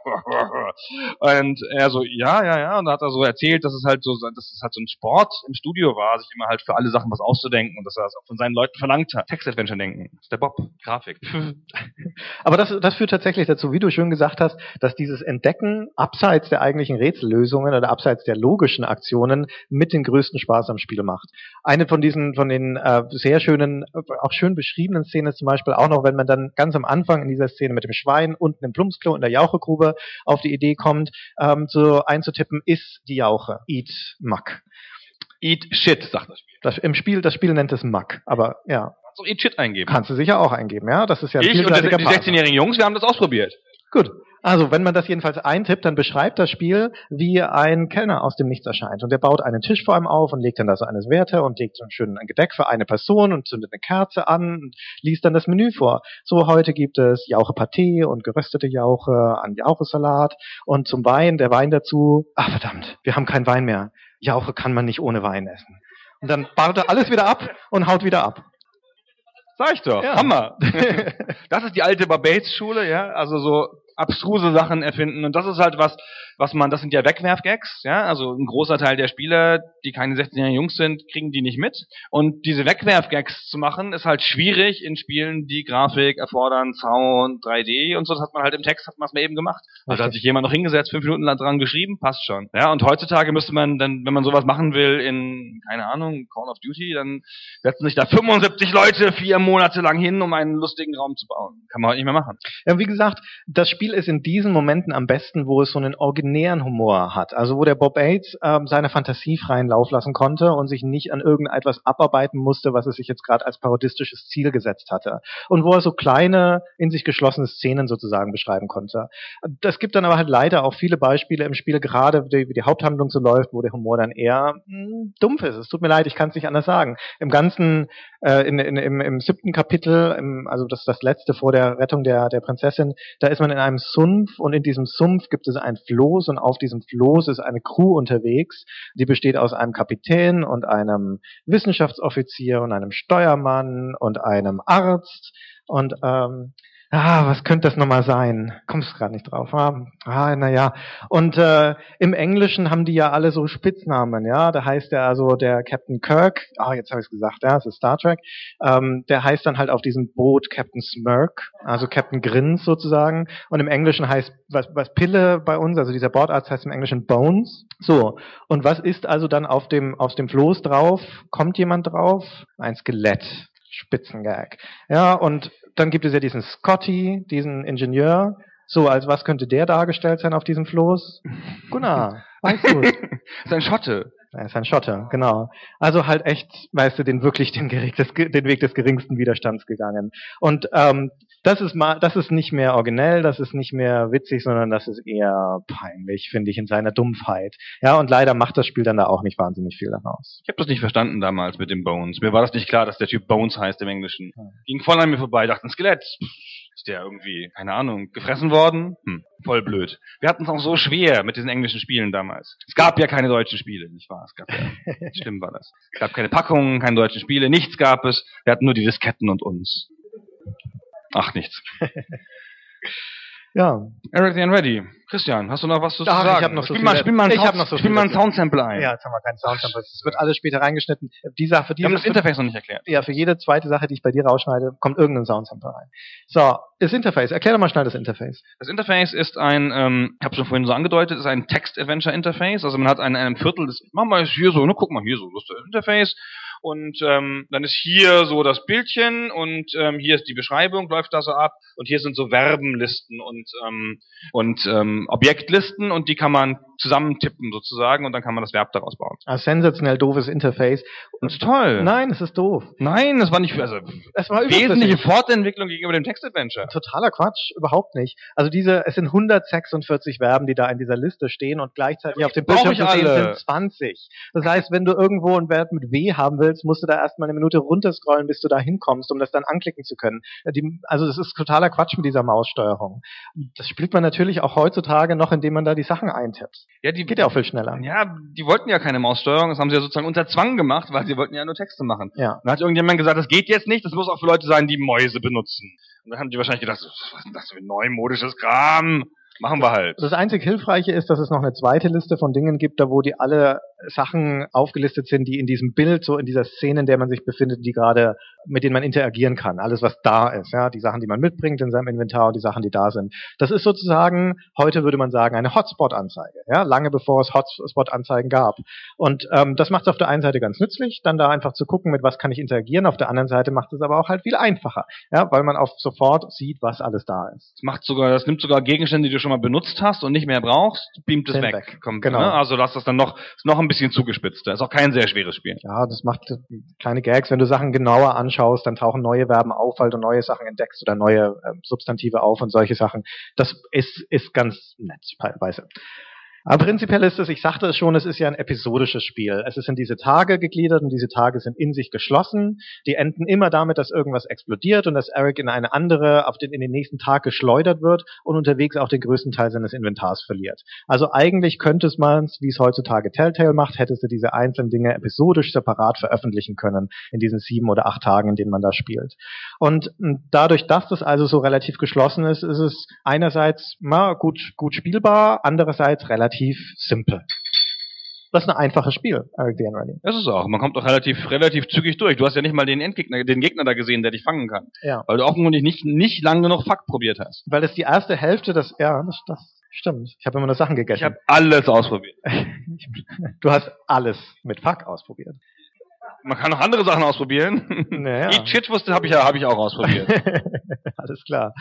Und er so, ja, ja, ja. Und dann hat er so erzählt, dass es halt so, dass es halt so ein Sport im Studio war, sich immer halt für alle Sachen was auszudenken und dass er das auch von seinen Leuten verlangt hat. Text-Adventure denken. Das ist der Bob. Grafik. Aber das, das führt tatsächlich dazu, wie du schön gesagt hast, dass dieses Entdecken abseits der eigentlichen Rätsellösungen oder abseits der logischen Aktionen mit den größten Spaß am Spiel macht. Eine von diesen, von den äh, sehr schönen, auch schön beschriebenen Szenen ist zum Beispiel auch noch, wenn man dann ganz am Anfang in dieser Szene mit dem Schwein unten im Plumpsklo in der Jauchegrube auf die Idee kommt, ähm, so einzutippen, ist die Jauche. Eat Muck. Eat Shit, sagt das Spiel. Das, Im Spiel, das Spiel nennt es Muck, aber ja. Kannst du Eat Shit eingeben. Kannst du sicher auch eingeben, ja. Das ist ja ein ich und die vielseitiger Partner. 16-jährigen Jungs, wir haben das ausprobiert. Gut. Also, wenn man das jedenfalls eintippt, dann beschreibt das Spiel, wie ein Kellner aus dem Nichts erscheint. Und der baut einen Tisch vor einem auf und legt dann da so eines Werte und legt so ein schönes Gedeck für eine Person und zündet eine Kerze an und liest dann das Menü vor. So, heute gibt es Jauche Paté und geröstete Jauche an Jauchesalat und zum Wein, der Wein dazu. Ach, verdammt, wir haben keinen Wein mehr. Jauche kann man nicht ohne Wein essen. Und dann baut er alles wieder ab und haut wieder ab. Sag ich doch. Ja. Hammer. das ist die alte Barbates-Schule, ja. Also so abstruse Sachen erfinden. Und das ist halt was, was man, das sind ja Wegwerfgags, ja. Also ein großer Teil der Spieler, die keine 16-jährigen Jungs sind, kriegen die nicht mit. Und diese Wegwerfgags zu machen, ist halt schwierig in Spielen, die Grafik erfordern, Sound, 3D und so. Das hat man halt im Text, hat man es mal eben gemacht. Also hat sich jemand noch hingesetzt, fünf Minuten lang dran geschrieben, passt schon. Ja, und heutzutage müsste man dann, wenn man sowas machen will in, keine Ahnung, Call of Duty, dann setzen sich da 75 Leute vier Monate lang hin, um einen lustigen Raum zu bauen. Kann man heute nicht mehr machen. Ja, wie gesagt, das Spiel ist in diesen Momenten am besten, wo es so einen originären Humor hat. Also wo der Bob Bates ähm, seine Fantasie freien Lauf lassen konnte und sich nicht an irgendetwas abarbeiten musste, was er sich jetzt gerade als parodistisches Ziel gesetzt hatte. Und wo er so kleine, in sich geschlossene Szenen sozusagen beschreiben konnte. Das gibt dann aber halt leider auch viele Beispiele im Spiel, gerade wie die Haupthandlung so läuft, wo der Humor dann eher mh, dumpf ist. Es tut mir leid, ich kann es nicht anders sagen. Im ganzen, äh, in, in, im, im siebten Kapitel, im, also das das letzte vor der Rettung der, der Prinzessin, da ist man in einem Sumpf und in diesem Sumpf gibt es ein Floß und auf diesem Floß ist eine Crew unterwegs, die besteht aus einem Kapitän und einem Wissenschaftsoffizier und einem Steuermann und einem Arzt. Und ähm, Ah, was könnte das nochmal sein? Kommst gerade nicht drauf. Ah, ah naja. Und äh, im Englischen haben die ja alle so Spitznamen, ja. Da heißt er also der Captain Kirk, ah, jetzt habe ich es gesagt, ja, es ist Star Trek. Ähm, der heißt dann halt auf diesem Boot Captain Smirk, also Captain Grins sozusagen. Und im Englischen heißt was, was Pille bei uns, also dieser Bordarzt heißt im Englischen Bones. So. Und was ist also dann auf dem, auf dem Floß drauf? Kommt jemand drauf? Ein Skelett. Spitzengag. Ja, und dann gibt es ja diesen Scotty, diesen Ingenieur. So, als was könnte der dargestellt sein auf diesem Floß? Gunnar, weißt du? ist ein Schotte. Er ist ein Schotter, genau. Also halt echt, weißt du, den wirklich den, den Weg des geringsten Widerstands gegangen. Und ähm, das ist mal, das ist nicht mehr originell, das ist nicht mehr witzig, sondern das ist eher peinlich, finde ich, in seiner Dumpfheit. Ja, und leider macht das Spiel dann da auch nicht wahnsinnig viel daraus. Ich habe das nicht verstanden damals mit dem Bones. Mir war das nicht klar, dass der Typ Bones heißt im Englischen. Ging voll an mir vorbei, dachte ein Skelett. Ist der irgendwie, keine Ahnung, gefressen worden? Hm, voll blöd. Wir hatten es auch so schwer mit diesen englischen Spielen damals. Es gab ja keine deutschen Spiele, nicht wahr? Es gab ja, schlimm war das. Es gab keine Packungen, keine deutschen Spiele, nichts gab es. Wir hatten nur die Disketten und uns. Ach, nichts. Ja. Everything and ready. Christian, hast du noch was zu Ach, ich sagen? hab noch so spiel mal, spiel mal, ein ich hab noch so spiel mal ein. Soundsample ein. Ja, jetzt haben wir keinen Soundsample. Es wird alles später reingeschnitten. Die Sache, für Wir haben das Interface noch nicht erklärt. ja, für jede zweite Sache, die ich bei dir rausschneide, kommt irgendein Soundsample rein. So, das Interface. Erklär doch mal schnell das Interface. Das Interface ist ein, ähm, ich habe schon vorhin so angedeutet, ist ein Text-Adventure-Interface. Also man hat in einem Viertel des, mach mal hier so, ne, guck mal hier so, das ist das Interface. Und ähm, dann ist hier so das Bildchen und ähm, hier ist die Beschreibung, läuft da so ab. Und hier sind so Verbenlisten und ähm, und ähm, Objektlisten und die kann man zusammentippen sozusagen und dann kann man das Verb daraus bauen. Ein sensationell doofes Interface. Das ist toll. Nein, es ist doof. Nein, das war nicht, also Es war wesentliche. Fortentwicklung gegenüber dem Text-Adventure. Totaler Quatsch, überhaupt nicht. Also diese, es sind 146 Verben, die da in dieser Liste stehen und gleichzeitig auf dem Bildschirm sind 20. Das heißt, wenn du irgendwo ein Verb mit W haben willst, musst du da erstmal eine Minute runterscrollen, bis du da hinkommst, um das dann anklicken zu können. Die, also das ist totaler Quatsch mit dieser Maussteuerung. Das spielt man natürlich auch heutzutage noch, indem man da die Sachen eintippt. Ja, die Geht ja auch viel schneller. Ja, die wollten ja keine Maussteuerung, das haben sie ja sozusagen unter Zwang gemacht, weil sie wollten ja nur Texte machen. Ja. Und dann hat irgendjemand gesagt, das geht jetzt nicht, das muss auch für Leute sein, die Mäuse benutzen. Und dann haben die wahrscheinlich gedacht, was ist denn das für ein neumodisches Kram? Machen wir halt. Das einzig Hilfreiche ist, dass es noch eine zweite Liste von Dingen gibt, da wo die alle Sachen aufgelistet sind, die in diesem Bild, so in dieser Szene, in der man sich befindet, die gerade, mit denen man interagieren kann. Alles, was da ist, ja, die Sachen, die man mitbringt in seinem Inventar und die Sachen, die da sind. Das ist sozusagen, heute würde man sagen, eine Hotspot-Anzeige, ja, lange bevor es Hotspot-Anzeigen gab. Und ähm, das macht es auf der einen Seite ganz nützlich, dann da einfach zu gucken, mit was kann ich interagieren. Auf der anderen Seite macht es aber auch halt viel einfacher, ja, weil man auf sofort sieht, was alles da ist. Das macht sogar, das nimmt sogar Gegenstände, die du schon mal benutzt hast und nicht mehr brauchst, beamt es weg. weg. Kommt, Genau. Ne? Also lass das dann noch, noch ein bisschen zugespitzt. Das ist auch kein sehr schweres Spiel. Ja, das macht äh, kleine Gags. Wenn du Sachen genauer anschaust, dann tauchen neue Verben auf, weil du neue Sachen entdeckst oder neue ähm, Substantive auf und solche Sachen. Das ist, ist ganz nett teilweise. Aber prinzipiell ist es, ich sagte es schon, es ist ja ein episodisches Spiel. Es ist in diese Tage gegliedert und diese Tage sind in sich geschlossen. Die enden immer damit, dass irgendwas explodiert und dass Eric in eine andere, auf den, in den nächsten Tag geschleudert wird und unterwegs auch den größten Teil seines Inventars verliert. Also eigentlich könnte es man, wie es heutzutage Telltale macht, hättest du diese einzelnen Dinge episodisch separat veröffentlichen können in diesen sieben oder acht Tagen, in denen man da spielt. Und mh, dadurch, dass das also so relativ geschlossen ist, ist es einerseits na, gut, gut spielbar, andererseits relativ simpel. Das ist ein einfaches Spiel, Eric the Unready. Das ist auch. Man kommt auch relativ, relativ zügig durch. Du hast ja nicht mal den Endgegner, den Gegner da gesehen, der dich fangen kann. Ja. Weil du offenkundig nicht, nicht lange genug Fuck probiert hast. Weil das die erste Hälfte, das, ja, das, das stimmt. Ich habe immer nur Sachen gegessen. Ich habe alles ausprobiert. du hast alles mit Fuck ausprobiert. Man kann auch andere Sachen ausprobieren. Naja. Eat Shit wusste habe ich ja, habe ich auch ausprobiert. Alles klar.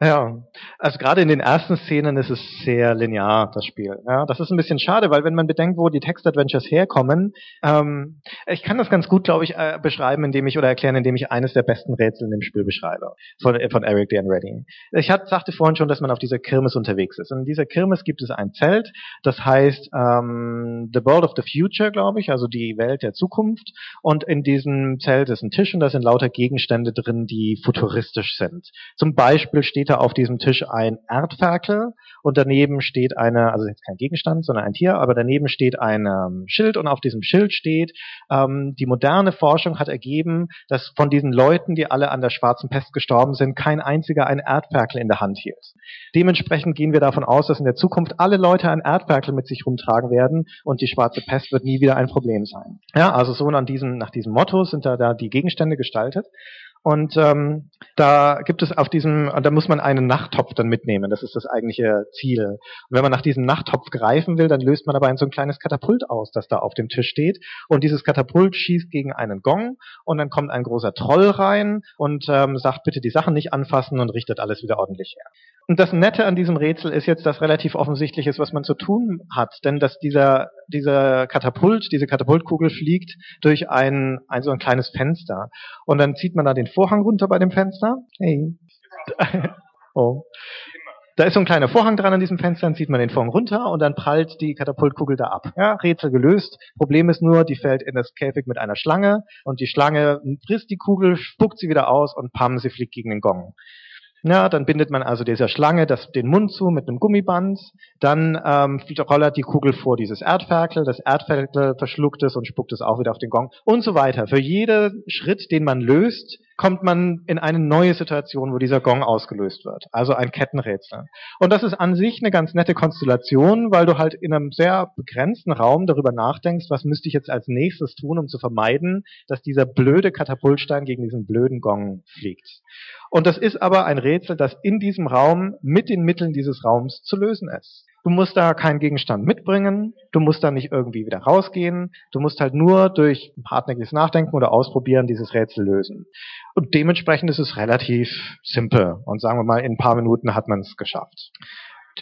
Ja, also gerade in den ersten Szenen ist es sehr linear, das Spiel. Ja, das ist ein bisschen schade, weil wenn man bedenkt, wo die Text-Adventures herkommen, ähm, ich kann das ganz gut, glaube ich, äh, beschreiben, indem ich oder erklären, indem ich eines der besten Rätsel in dem Spiel beschreibe von, äh, von Eric Dan Redding. Ich hat, sagte vorhin schon, dass man auf dieser Kirmes unterwegs ist. Und in dieser Kirmes gibt es ein Zelt, das heißt ähm, The World of the Future, glaube ich, also die Welt der Zukunft. Und in diesem Zelt ist ein Tisch und da sind lauter Gegenstände drin, die futuristisch sind. Zum Beispiel steht da auf diesem Tisch ein Erdferkel und daneben steht eine, also jetzt kein Gegenstand, sondern ein Tier, aber daneben steht ein ähm, Schild und auf diesem Schild steht, ähm, die moderne Forschung hat ergeben, dass von diesen Leuten, die alle an der schwarzen Pest gestorben sind, kein einziger ein Erdferkel in der Hand hielt. Dementsprechend gehen wir davon aus, dass in der Zukunft alle Leute ein Erdferkel mit sich rumtragen werden und die schwarze Pest wird nie wieder ein Problem sein. Ja, also so an diesem, nach diesem Motto sind da, da die Gegenstände gestaltet. Und ähm, da gibt es auf diesem, da muss man einen Nachttopf dann mitnehmen. Das ist das eigentliche Ziel. Und wenn man nach diesem Nachttopf greifen will, dann löst man ein so ein kleines Katapult aus, das da auf dem Tisch steht. Und dieses Katapult schießt gegen einen Gong und dann kommt ein großer Troll rein und ähm, sagt, bitte die Sachen nicht anfassen und richtet alles wieder ordentlich her. Und das Nette an diesem Rätsel ist jetzt, dass relativ offensichtlich ist, was man zu tun hat. Denn dass dieser, dieser Katapult, diese Katapultkugel fliegt durch ein, ein so ein kleines Fenster. Und dann zieht man da den Vorhang runter bei dem Fenster. Hey. oh. Da ist so ein kleiner Vorhang dran an diesem Fenster, dann zieht man den Vorhang runter und dann prallt die Katapultkugel da ab. Ja, Rätsel gelöst. Problem ist nur, die fällt in das Käfig mit einer Schlange und die Schlange frisst die Kugel, spuckt sie wieder aus und pam, sie fliegt gegen den Gong. Ja, dann bindet man also dieser Schlange das, den Mund zu mit einem Gummiband. Dann ähm, rollert die Kugel vor dieses Erdferkel. Das Erdferkel verschluckt es und spuckt es auch wieder auf den Gong und so weiter. Für jeden Schritt, den man löst, kommt man in eine neue Situation, wo dieser Gong ausgelöst wird. Also ein Kettenrätsel. Und das ist an sich eine ganz nette Konstellation, weil du halt in einem sehr begrenzten Raum darüber nachdenkst, was müsste ich jetzt als nächstes tun, um zu vermeiden, dass dieser blöde Katapultstein gegen diesen blöden Gong fliegt. Und das ist aber ein Rätsel, das in diesem Raum mit den Mitteln dieses Raums zu lösen ist. Du musst da keinen Gegenstand mitbringen, du musst da nicht irgendwie wieder rausgehen, du musst halt nur durch hartnäckiges Nachdenken oder Ausprobieren dieses Rätsel lösen. Und dementsprechend ist es relativ simpel. Und sagen wir mal, in ein paar Minuten hat man es geschafft.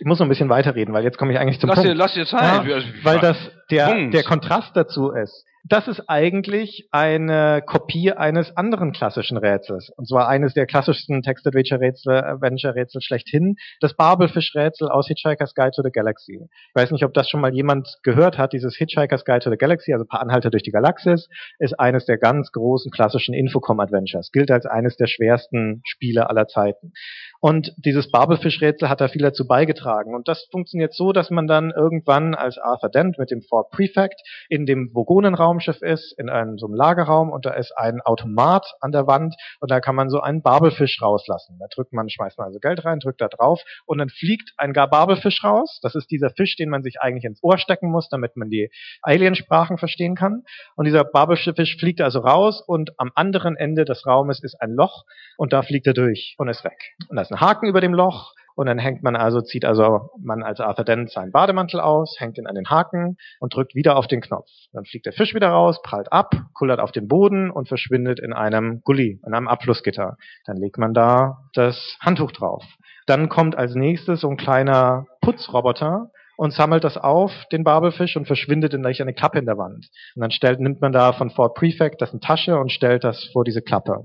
Ich muss noch ein bisschen weiterreden, weil jetzt komme ich eigentlich zum lass Punkt. Dir, lass dir Zeit. Ja, weil das der, der Kontrast dazu ist. Das ist eigentlich eine Kopie eines anderen klassischen Rätsels. Und zwar eines der klassischsten Text-Adventure-Rätsel schlechthin, das Babelfisch-Rätsel aus Hitchhiker's Guide to the Galaxy. Ich weiß nicht, ob das schon mal jemand gehört hat. Dieses Hitchhiker's Guide to the Galaxy, also ein paar Anhalter durch die Galaxis, ist eines der ganz großen klassischen Infocom-Adventures. Gilt als eines der schwersten Spiele aller Zeiten. Und dieses Babelfisch-Rätsel hat da viel dazu beigetragen. Und das funktioniert so, dass man dann irgendwann als Arthur Dent mit dem Fort Prefect in dem Vogonenraumschiff ist, in einem so einem Lagerraum und da ist ein Automat an der Wand und da kann man so einen Babelfisch rauslassen. Da drückt man, schmeißt man also Geld rein, drückt da drauf und dann fliegt ein Babelfisch raus. Das ist dieser Fisch, den man sich eigentlich ins Ohr stecken muss, damit man die Aliensprachen verstehen kann. Und dieser Babelfisch fliegt also raus und am anderen Ende des Raumes ist ein Loch und da fliegt er durch und ist weg. Und das ein Haken über dem Loch und dann hängt man also, zieht also man als Arthur Dent seinen Bademantel aus, hängt ihn an den Haken und drückt wieder auf den Knopf. Dann fliegt der Fisch wieder raus, prallt ab, kullert auf den Boden und verschwindet in einem Gully, in einem Abflussgitter. Dann legt man da das Handtuch drauf. Dann kommt als nächstes so ein kleiner Putzroboter, und sammelt das auf, den Babelfisch, und verschwindet in eine Klappe in der Wand. Und dann stellt, nimmt man da von Fort Prefect das in Tasche und stellt das vor diese Klappe.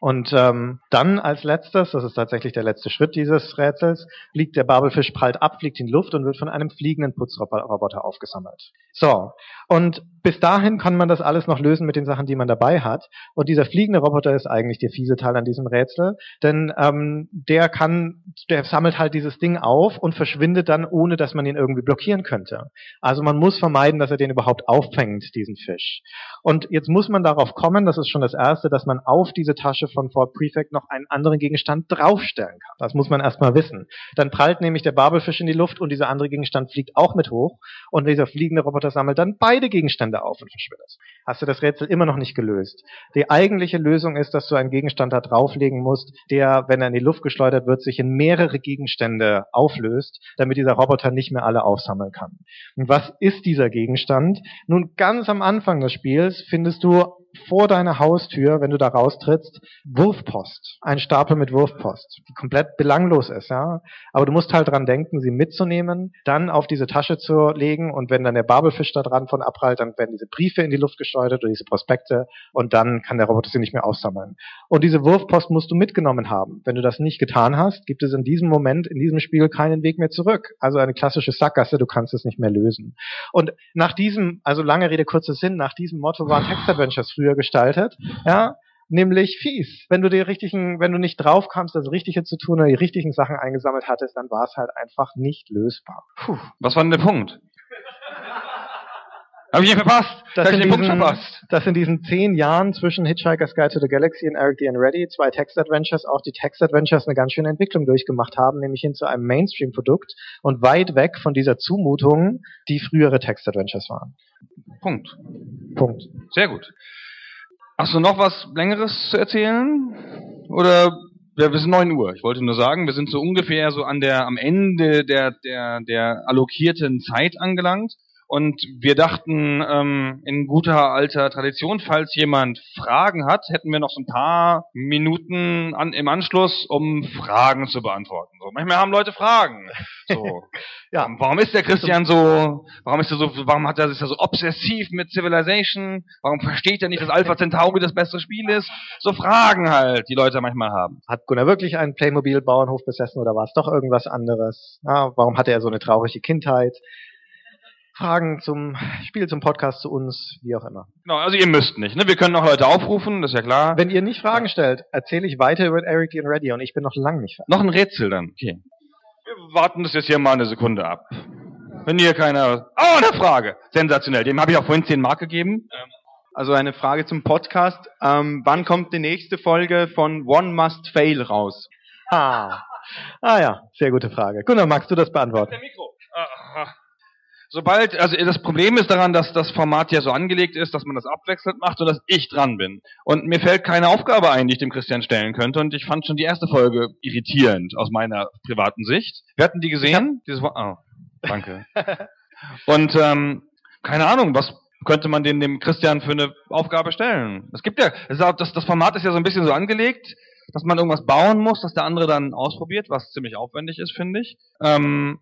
Und ähm, dann als letztes, das ist tatsächlich der letzte Schritt dieses Rätsels, fliegt der Babelfisch prallt ab, fliegt in Luft und wird von einem fliegenden Putzroboter aufgesammelt. So, und bis dahin kann man das alles noch lösen mit den Sachen, die man dabei hat. Und dieser fliegende Roboter ist eigentlich der fiese Teil an diesem Rätsel, denn ähm, der kann, der sammelt halt dieses Ding auf und verschwindet dann, ohne dass man ihn irgendwie blockieren könnte. Also man muss vermeiden, dass er den überhaupt auffängt, diesen Fisch. Und jetzt muss man darauf kommen, das ist schon das Erste, dass man auf diese Tasche von Fort Prefect noch einen anderen Gegenstand draufstellen kann. Das muss man erstmal wissen. Dann prallt nämlich der Babelfisch in die Luft und dieser andere Gegenstand fliegt auch mit hoch und dieser fliegende Roboter sammelt dann beide Gegenstände auf und verschwindet. Hast du das Rätsel immer noch nicht gelöst. Die eigentliche Lösung ist, dass du einen Gegenstand da drauflegen musst, der, wenn er in die Luft geschleudert wird, sich in mehrere Gegenstände auflöst, damit dieser Roboter nicht mehr alle aufsammeln kann. Und was ist dieser Gegenstand? Nun, ganz am Anfang des Spiels findest du vor deiner Haustür, wenn du da raustrittst, Wurfpost. Ein Stapel mit Wurfpost, die komplett belanglos ist, ja. Aber du musst halt dran denken, sie mitzunehmen, dann auf diese Tasche zu legen und wenn dann der Babelfisch da dran von abprallt, dann werden diese Briefe in die Luft gesteuert oder diese Prospekte und dann kann der Roboter sie nicht mehr aufsammeln. Und diese Wurfpost musst du mitgenommen haben. Wenn du das nicht getan hast, gibt es in diesem Moment, in diesem Spiel keinen Weg mehr zurück. Also eine klassische Sackgasse, du kannst es nicht mehr lösen. Und nach diesem, also lange Rede, kurzer Sinn, nach diesem Motto waren Text Adventures früher gestaltet, ja, nämlich fies. Wenn du die richtigen, wenn du nicht drauf kamst, das Richtige zu tun oder die richtigen Sachen eingesammelt hattest, dann war es halt einfach nicht lösbar. Puh, was war denn der Punkt? Habe ich ihn verpasst? Das Hab ich in, den Punkt diesen, verpasst? dass in diesen zehn Jahren zwischen Hitchhiker's Guide to the Galaxy und Eric D. and Ready zwei Text-Adventures auch die Text-Adventures eine ganz schöne Entwicklung durchgemacht haben, nämlich hin zu einem Mainstream-Produkt und weit weg von dieser Zumutung, die frühere Text-Adventures waren. Punkt. Punkt. Sehr gut. Hast du noch was Längeres zu erzählen? Oder ja, wir sind 9 Uhr. Ich wollte nur sagen, wir sind so ungefähr so an der am Ende der der der allokierten Zeit angelangt. Und wir dachten, ähm, in guter alter Tradition, falls jemand Fragen hat, hätten wir noch so ein paar Minuten an, im Anschluss, um Fragen zu beantworten. So, manchmal haben Leute Fragen. So, Ja. warum ist der Christian so, warum ist er so, warum hat er sich so obsessiv mit Civilization? Warum versteht er nicht, dass Alpha Centauri das beste Spiel ist? So Fragen halt, die Leute manchmal haben. Hat Gunnar wirklich einen Playmobil-Bauernhof besessen oder war es doch irgendwas anderes? Ja, warum hatte er so eine traurige Kindheit? Fragen zum Spiel, zum Podcast, zu uns, wie auch immer. Genau, also ihr müsst nicht. Ne? Wir können noch Leute aufrufen, das ist ja klar. Wenn ihr nicht Fragen stellt, erzähle ich weiter über Eric D. Ready und ich bin noch lange nicht fertig. Noch ein Rätsel dann. Okay. Wir warten das jetzt hier mal eine Sekunde ab. Wenn hier keiner... Oh, eine Frage! Sensationell. Dem habe ich auch vorhin 10 Mark gegeben. Also eine Frage zum Podcast. Ähm, wann kommt die nächste Folge von One Must Fail raus? Ah. ah ja, sehr gute Frage. Gunnar, magst du das beantworten? Der Mikro. Aha. Sobald, also das Problem ist daran, dass das Format ja so angelegt ist, dass man das abwechselnd macht und dass ich dran bin. Und mir fällt keine Aufgabe ein, die ich dem Christian stellen könnte. Und ich fand schon die erste Folge irritierend aus meiner privaten Sicht. Wir hatten die gesehen? Dieses, oh, danke. und ähm, keine Ahnung, was könnte man dem, dem Christian für eine Aufgabe stellen? Es gibt ja, das, das Format ist ja so ein bisschen so angelegt, dass man irgendwas bauen muss, dass der andere dann ausprobiert, was ziemlich aufwendig ist, finde ich. Ähm,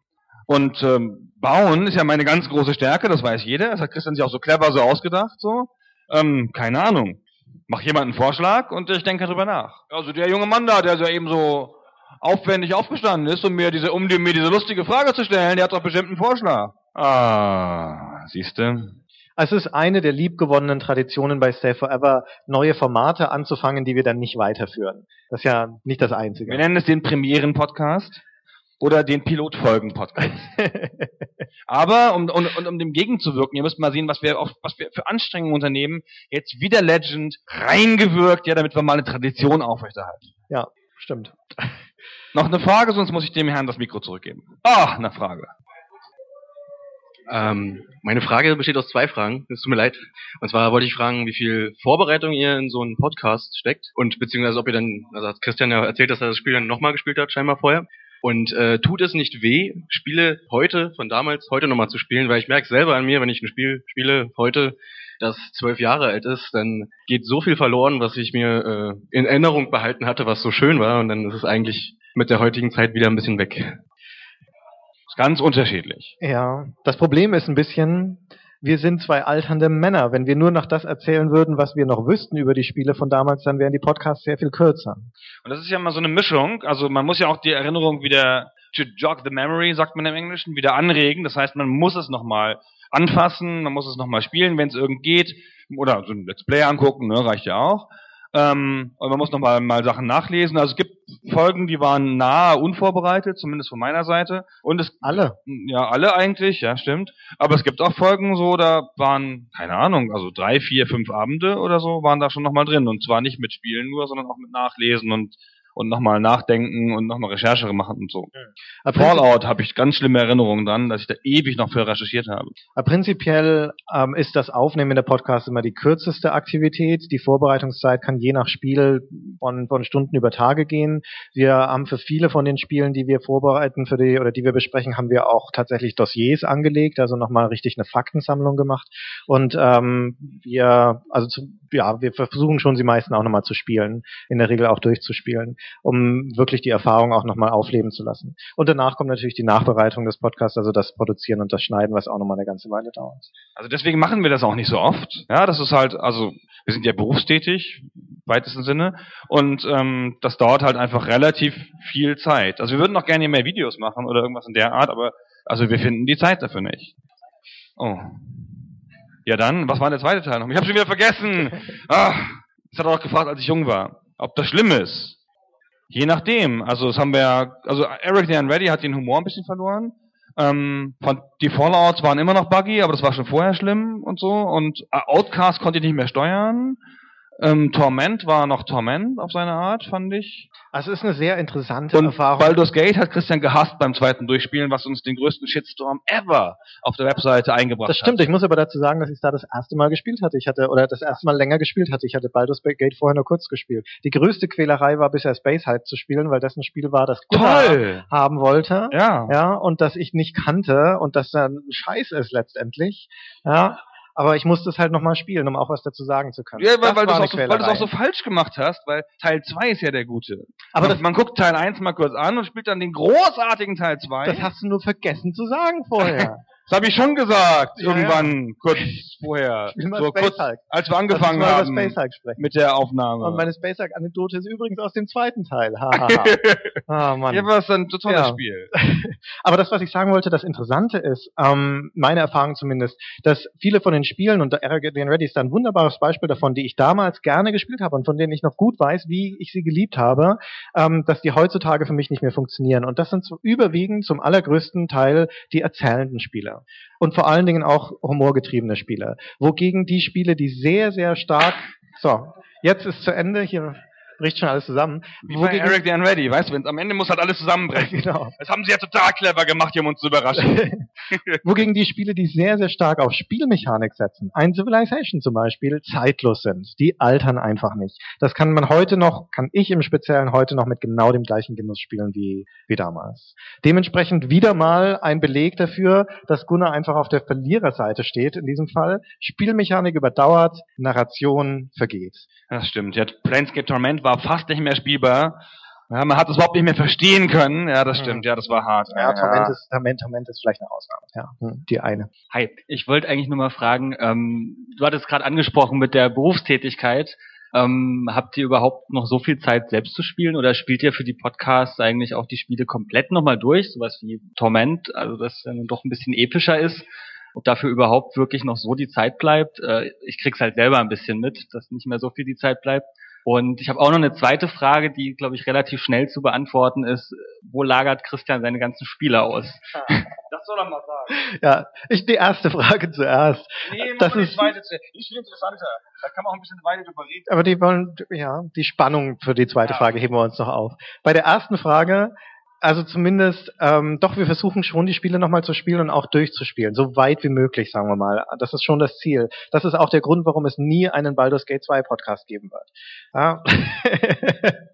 und ähm, bauen ist ja meine ganz große Stärke, das weiß jeder. Das hat Christian sich auch so clever so ausgedacht, so. Ähm, keine Ahnung. Mach jemand einen Vorschlag und ich denke drüber nach. Also der junge Mann da, der so eben so aufwendig aufgestanden ist, um mir diese, um mir diese lustige Frage zu stellen, der hat doch bestimmt einen Vorschlag. Ah, siehste. Es ist eine der liebgewonnenen Traditionen bei Stay Forever, neue Formate anzufangen, die wir dann nicht weiterführen. Das ist ja nicht das Einzige. Wir nennen es den Premieren-Podcast oder den Pilotfolgen-Podcast. Aber um, um, um, um dem gegenzuwirken, ihr müsst mal sehen, was wir, auch, was wir für Anstrengungen unternehmen, jetzt wieder Legend reingewirkt, ja, damit wir mal eine Tradition aufrechterhalten. ja, stimmt. Noch eine Frage, sonst muss ich dem Herrn das Mikro zurückgeben. Ah, eine Frage. Ähm, meine Frage besteht aus zwei Fragen. Es tut mir leid. Und zwar wollte ich fragen, wie viel Vorbereitung ihr in so einen Podcast steckt und beziehungsweise ob ihr dann, also hat Christian ja erzählt, dass er das Spiel dann nochmal gespielt hat, scheinbar vorher. Und äh, tut es nicht weh, Spiele heute, von damals, heute nochmal zu spielen, weil ich merke selber an mir, wenn ich ein Spiel spiele heute, das zwölf Jahre alt ist, dann geht so viel verloren, was ich mir äh, in Erinnerung behalten hatte, was so schön war, und dann ist es eigentlich mit der heutigen Zeit wieder ein bisschen weg. Ist ganz unterschiedlich. Ja, das Problem ist ein bisschen, wir sind zwei alternde Männer. Wenn wir nur noch das erzählen würden, was wir noch wüssten über die Spiele von damals, dann wären die Podcasts sehr viel kürzer. Und das ist ja mal so eine Mischung. Also man muss ja auch die Erinnerung wieder, to jog the memory, sagt man im Englischen, wieder anregen. Das heißt, man muss es nochmal anfassen, man muss es nochmal spielen, wenn es irgend geht. Oder so ein Let's Play angucken, ne, reicht ja auch. Ähm, und man muss nochmal mal Sachen nachlesen. Also es gibt Folgen, die waren nahe unvorbereitet, zumindest von meiner Seite. Und es Alle. ja, alle eigentlich, ja, stimmt. Aber es gibt auch Folgen so, da waren, keine Ahnung, also drei, vier, fünf Abende oder so waren da schon nochmal drin. Und zwar nicht mit Spielen nur, sondern auch mit Nachlesen und, und nochmal nachdenken und nochmal Recherche machen und so. Prinzip- Fallout habe ich ganz schlimme Erinnerungen dran, dass ich da ewig noch für recherchiert habe. aber prinzipiell ähm, ist das Aufnehmen der Podcast immer die kürzeste Aktivität. Die Vorbereitungszeit kann je nach Spiel von, von Stunden über Tage gehen. Wir haben für viele von den Spielen, die wir vorbereiten für die oder die wir besprechen, haben wir auch tatsächlich Dossiers angelegt, also nochmal richtig eine Faktensammlung gemacht. Und ähm, wir, also zu, ja, wir versuchen schon sie meisten auch nochmal zu spielen, in der Regel auch durchzuspielen, um wirklich die Erfahrung auch nochmal aufleben zu lassen. Und danach kommt natürlich die Nachbereitung des Podcasts, also das Produzieren und das Schneiden, was auch nochmal eine ganze Weile dauert. Also deswegen machen wir das auch nicht so oft. Ja, das ist halt, also wir sind ja berufstätig, im weitesten Sinne, und ähm, das dauert halt einfach relativ viel Zeit. Also wir würden noch gerne mehr Videos machen oder irgendwas in der Art, aber also wir finden die Zeit dafür nicht. Oh. Ja dann, was war der zweite Teil noch? Ich habe schon wieder vergessen. Ah, das hat er auch gefragt, als ich jung war, ob das schlimm ist. Je nachdem. Also das haben wir also Eric Dan Ready hat den Humor ein bisschen verloren. Ähm, die Fallouts waren immer noch buggy, aber das war schon vorher schlimm und so. Und äh, Outcast konnte ich nicht mehr steuern. Ähm, Torment war noch Torment auf seine Art, fand ich. Also es ist eine sehr interessante Und Erfahrung. Baldur's Gate hat Christian gehasst beim zweiten Durchspielen, was uns den größten Shitstorm ever auf der Webseite eingebracht Das stimmt, hat. ich muss aber dazu sagen, dass ich da das erste Mal gespielt hatte. Ich hatte, oder das erste Mal länger gespielt hatte. Ich hatte Baldur's Gate vorher nur kurz gespielt. Die größte Quälerei war bisher Space Hype zu spielen, weil das ein Spiel war, das Toll! haben wollte. Ja. Ja, und das ich nicht kannte und das dann Scheiß ist letztendlich. Ja, aber ich musste es halt nochmal spielen, um auch was dazu sagen zu können. Ja, weil, weil du es auch, so- auch so falsch gemacht hast, weil Teil 2 ist ja der gute. Aber man, man guckt Teil 1 mal kurz an und spielt dann den großartigen Teil 2. Das hast du nur vergessen zu sagen vorher. Das habe ich schon gesagt, Ja, irgendwann, kurz vorher. So Space kurz, als wir angefangen haben mit der Aufnahme. Und meine Space Hulk Anekdote ist übrigens aus dem zweiten Teil. Ha, ha, ha. Ah, Mann. ja, was ein tolles Ja. Spiel. Aber das, was ich sagen wollte, das Interessante ist, ähm, meine Erfahrung zumindest, dass viele von den Spielen, und den Ready ist da ein wunderbares Beispiel davon, die ich damals gerne gespielt habe und von denen ich noch gut weiß, wie ich sie geliebt habe, ähm, dass die heutzutage für mich nicht mehr funktionieren. Und das sind so überwiegend zum allergrößten Teil die erzählenden Spiele. Und vor allen Dingen auch humorgetriebene Spiele. Wogegen die Spiele, die sehr, sehr stark, so, jetzt ist zu Ende, hier bricht schon alles zusammen. Wie bei Eric the Unready, weißt du, wenn's am Ende muss halt alles zusammenbrechen. genau. Das haben sie ja total clever gemacht, hier um uns zu überraschen. Wogegen die Spiele, die sehr, sehr stark auf Spielmechanik setzen, ein Civilization zum Beispiel, zeitlos sind. Die altern einfach nicht. Das kann man heute noch, kann ich im Speziellen heute noch mit genau dem gleichen Genuss spielen wie, wie damals. Dementsprechend wieder mal ein Beleg dafür, dass Gunnar einfach auf der Verliererseite steht in diesem Fall. Spielmechanik überdauert, Narration vergeht. Das stimmt. Ja, Planescape Torment war fast nicht mehr spielbar. Ja, man hat es überhaupt nicht mehr verstehen können. Ja, das stimmt. Ja, das war hart. Ja, Torment ist, Torment, Torment ist vielleicht eine Ausnahme. Ja, hm, die eine. Hi, ich wollte eigentlich nur mal fragen, ähm, du hattest gerade angesprochen mit der Berufstätigkeit. Ähm, habt ihr überhaupt noch so viel Zeit selbst zu spielen oder spielt ihr für die Podcasts eigentlich auch die Spiele komplett nochmal durch, sowas wie Torment, also das dann doch ein bisschen epischer ist? Ob dafür überhaupt wirklich noch so die Zeit bleibt? Äh, ich krieg's halt selber ein bisschen mit, dass nicht mehr so viel die Zeit bleibt. Und ich habe auch noch eine zweite Frage, die, glaube ich, relativ schnell zu beantworten ist. Wo lagert Christian seine ganzen Spiele aus? Das soll er mal sagen. Ja, ich, die erste Frage zuerst. Nee, Das ist- zweite. Die ist viel interessanter. Da kann man auch ein bisschen weiter drüber reden. Aber die wollen, ja, die Spannung für die zweite Frage heben wir uns noch auf. Bei der ersten Frage, also zumindest, ähm, doch, wir versuchen schon, die Spiele nochmal zu spielen und auch durchzuspielen, so weit wie möglich, sagen wir mal. Das ist schon das Ziel. Das ist auch der Grund, warum es nie einen Baldur's Gate 2 Podcast geben wird. Ja.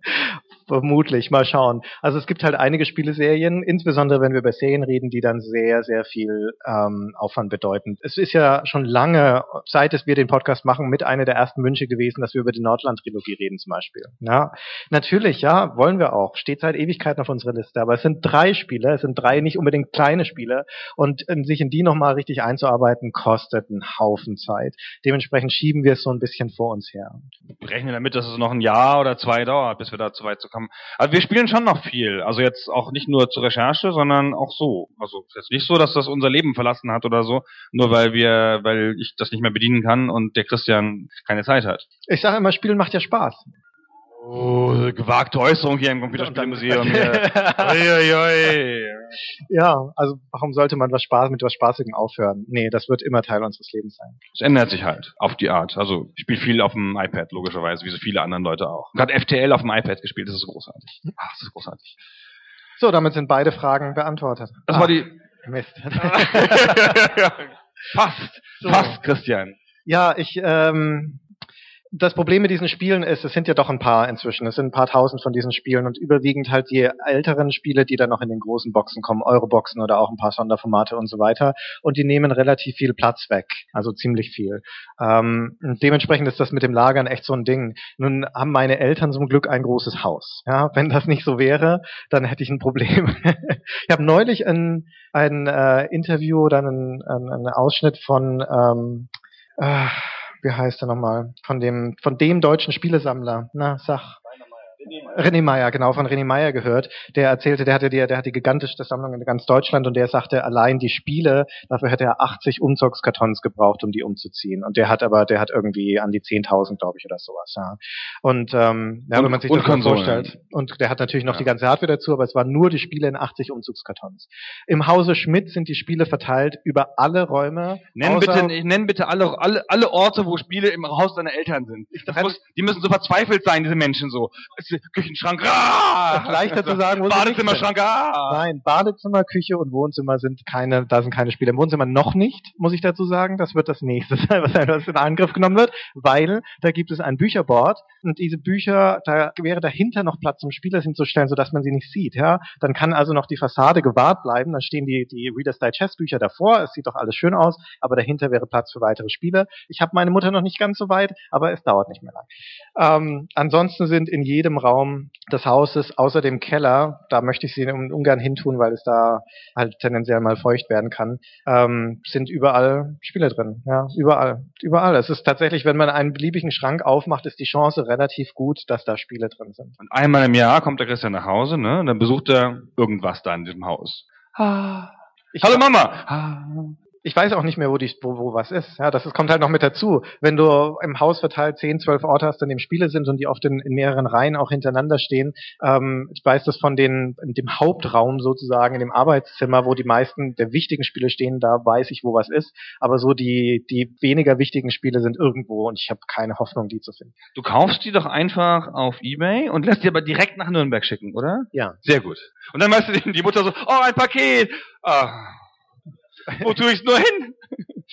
Vermutlich, mal schauen. Also es gibt halt einige Spieleserien, insbesondere wenn wir über Serien reden, die dann sehr, sehr viel ähm, Aufwand bedeuten. Es ist ja schon lange, seit es wir den Podcast machen, mit einer der ersten Wünsche gewesen, dass wir über die Nordland-Trilogie reden zum Beispiel. Ja, natürlich, ja, wollen wir auch. Steht seit Ewigkeiten auf unserer Liste. Aber es sind drei Spiele, es sind drei nicht unbedingt kleine Spiele und äh, sich in die nochmal richtig einzuarbeiten, kostet einen Haufen Zeit. Dementsprechend schieben wir es so ein bisschen vor uns her. Rechnen damit, dass es noch ein Jahr oder zwei dauert, bis wir da zu weit zu kommen. Also wir spielen schon noch viel. Also jetzt auch nicht nur zur Recherche, sondern auch so. Also ist jetzt nicht so, dass das unser Leben verlassen hat oder so, nur weil wir, weil ich das nicht mehr bedienen kann und der Christian keine Zeit hat. Ich sage immer, Spielen macht ja Spaß. Oh, gewagte Äußerung hier im Computerspielmuseum. Ja, also warum sollte man was Spaß mit was Spaßigem aufhören? Nee, das wird immer Teil unseres Lebens sein. Es ändert sich halt auf die Art. Also ich spiele viel auf dem iPad, logischerweise, wie so viele anderen Leute auch. Gerade FTL auf dem iPad gespielt, das ist großartig. Ach, das ist großartig. So, damit sind beide Fragen beantwortet. Das Ah, war die. Mist. Fast. So. Fast, Christian. ja, ich, ähm, das Problem mit diesen Spielen ist, es sind ja doch ein paar inzwischen. Es sind ein paar tausend von diesen Spielen und überwiegend halt die älteren Spiele, die dann noch in den großen Boxen kommen, Euroboxen oder auch ein paar Sonderformate und so weiter. Und die nehmen relativ viel Platz weg. Also ziemlich viel. Ähm, dementsprechend ist das mit dem Lagern echt so ein Ding. Nun haben meine Eltern zum Glück ein großes Haus. Ja, wenn das nicht so wäre, dann hätte ich ein Problem. ich habe neulich ein, ein äh, Interview oder einen, einen, einen Ausschnitt von ähm, äh, wie heißt er nochmal? Von dem, von dem deutschen Spielesammler. Na, sag. René Meyer, genau, von René Meyer gehört. Der erzählte, der hatte die, der hat die gigantischste Sammlung in ganz Deutschland und der sagte, allein die Spiele, dafür hätte er 80 Umzugskartons gebraucht, um die umzuziehen. Und der hat aber, der hat irgendwie an die 10.000, glaube ich, oder sowas, ja. Und, ähm, ja, Und- wenn man sich das mal vorstellt. Und der hat natürlich noch Ja. die ganze Hardware dazu, aber es waren nur die Spiele in 80 Umzugskartons. Im Hause Schmidt sind die Spiele verteilt über alle Räume. Nenn bitte, nenn bitte alle, alle, alle Orte, wo Spiele im Haus deiner Eltern sind. Das muss, die müssen so verzweifelt sein, diese Menschen so. Es Küchenschrank, ah! Leichter zu sagen, Badezimmerschrank, ah! Nein, Badezimmer, Küche und Wohnzimmer sind keine, da sind keine Spiele. Im Wohnzimmer noch nicht, muss ich dazu sagen. Das wird das nächste sein, was in Angriff genommen wird, weil da gibt es ein Bücherboard und diese Bücher, da wäre dahinter noch Platz, um Spiele hinzustellen, sodass man sie nicht sieht. Ja, dann kann also noch die Fassade gewahrt bleiben. Dann stehen die die Reader's Digest Bücher davor. Es sieht doch alles schön aus, aber dahinter wäre Platz für weitere Spiele. Ich habe meine Mutter noch nicht ganz so weit, aber es dauert nicht mehr lang. Ähm, ansonsten sind in jedem Raum Zentrum des Hauses, außer dem Keller, da möchte ich sie ungern hintun, weil es da halt tendenziell mal feucht werden kann, ähm, sind überall Spiele drin. Ja, überall. Überall. Es ist tatsächlich, wenn man einen beliebigen Schrank aufmacht, ist die Chance relativ gut, dass da Spiele drin sind. Und einmal im Jahr kommt der Christian nach Hause, ne? Und dann besucht er irgendwas da in diesem Haus. Ah. Ich Hallo Mama! Ah. Ich weiß auch nicht mehr, wo, die, wo, wo was ist. Ja, das ist, kommt halt noch mit dazu. Wenn du im Haus verteilt 10, 12 Orte hast, an dem Spiele sind und die oft in, in mehreren Reihen auch hintereinander stehen. Ähm, ich weiß das von den, in dem Hauptraum sozusagen, in dem Arbeitszimmer, wo die meisten der wichtigen Spiele stehen, da weiß ich, wo was ist. Aber so die, die weniger wichtigen Spiele sind irgendwo und ich habe keine Hoffnung, die zu finden. Du kaufst die doch einfach auf Ebay und lässt die aber direkt nach Nürnberg schicken, oder? Ja. Sehr gut. Und dann weißt du, die die Mutter so, oh, ein Paket! Ah. Wo tue ich's nur hin?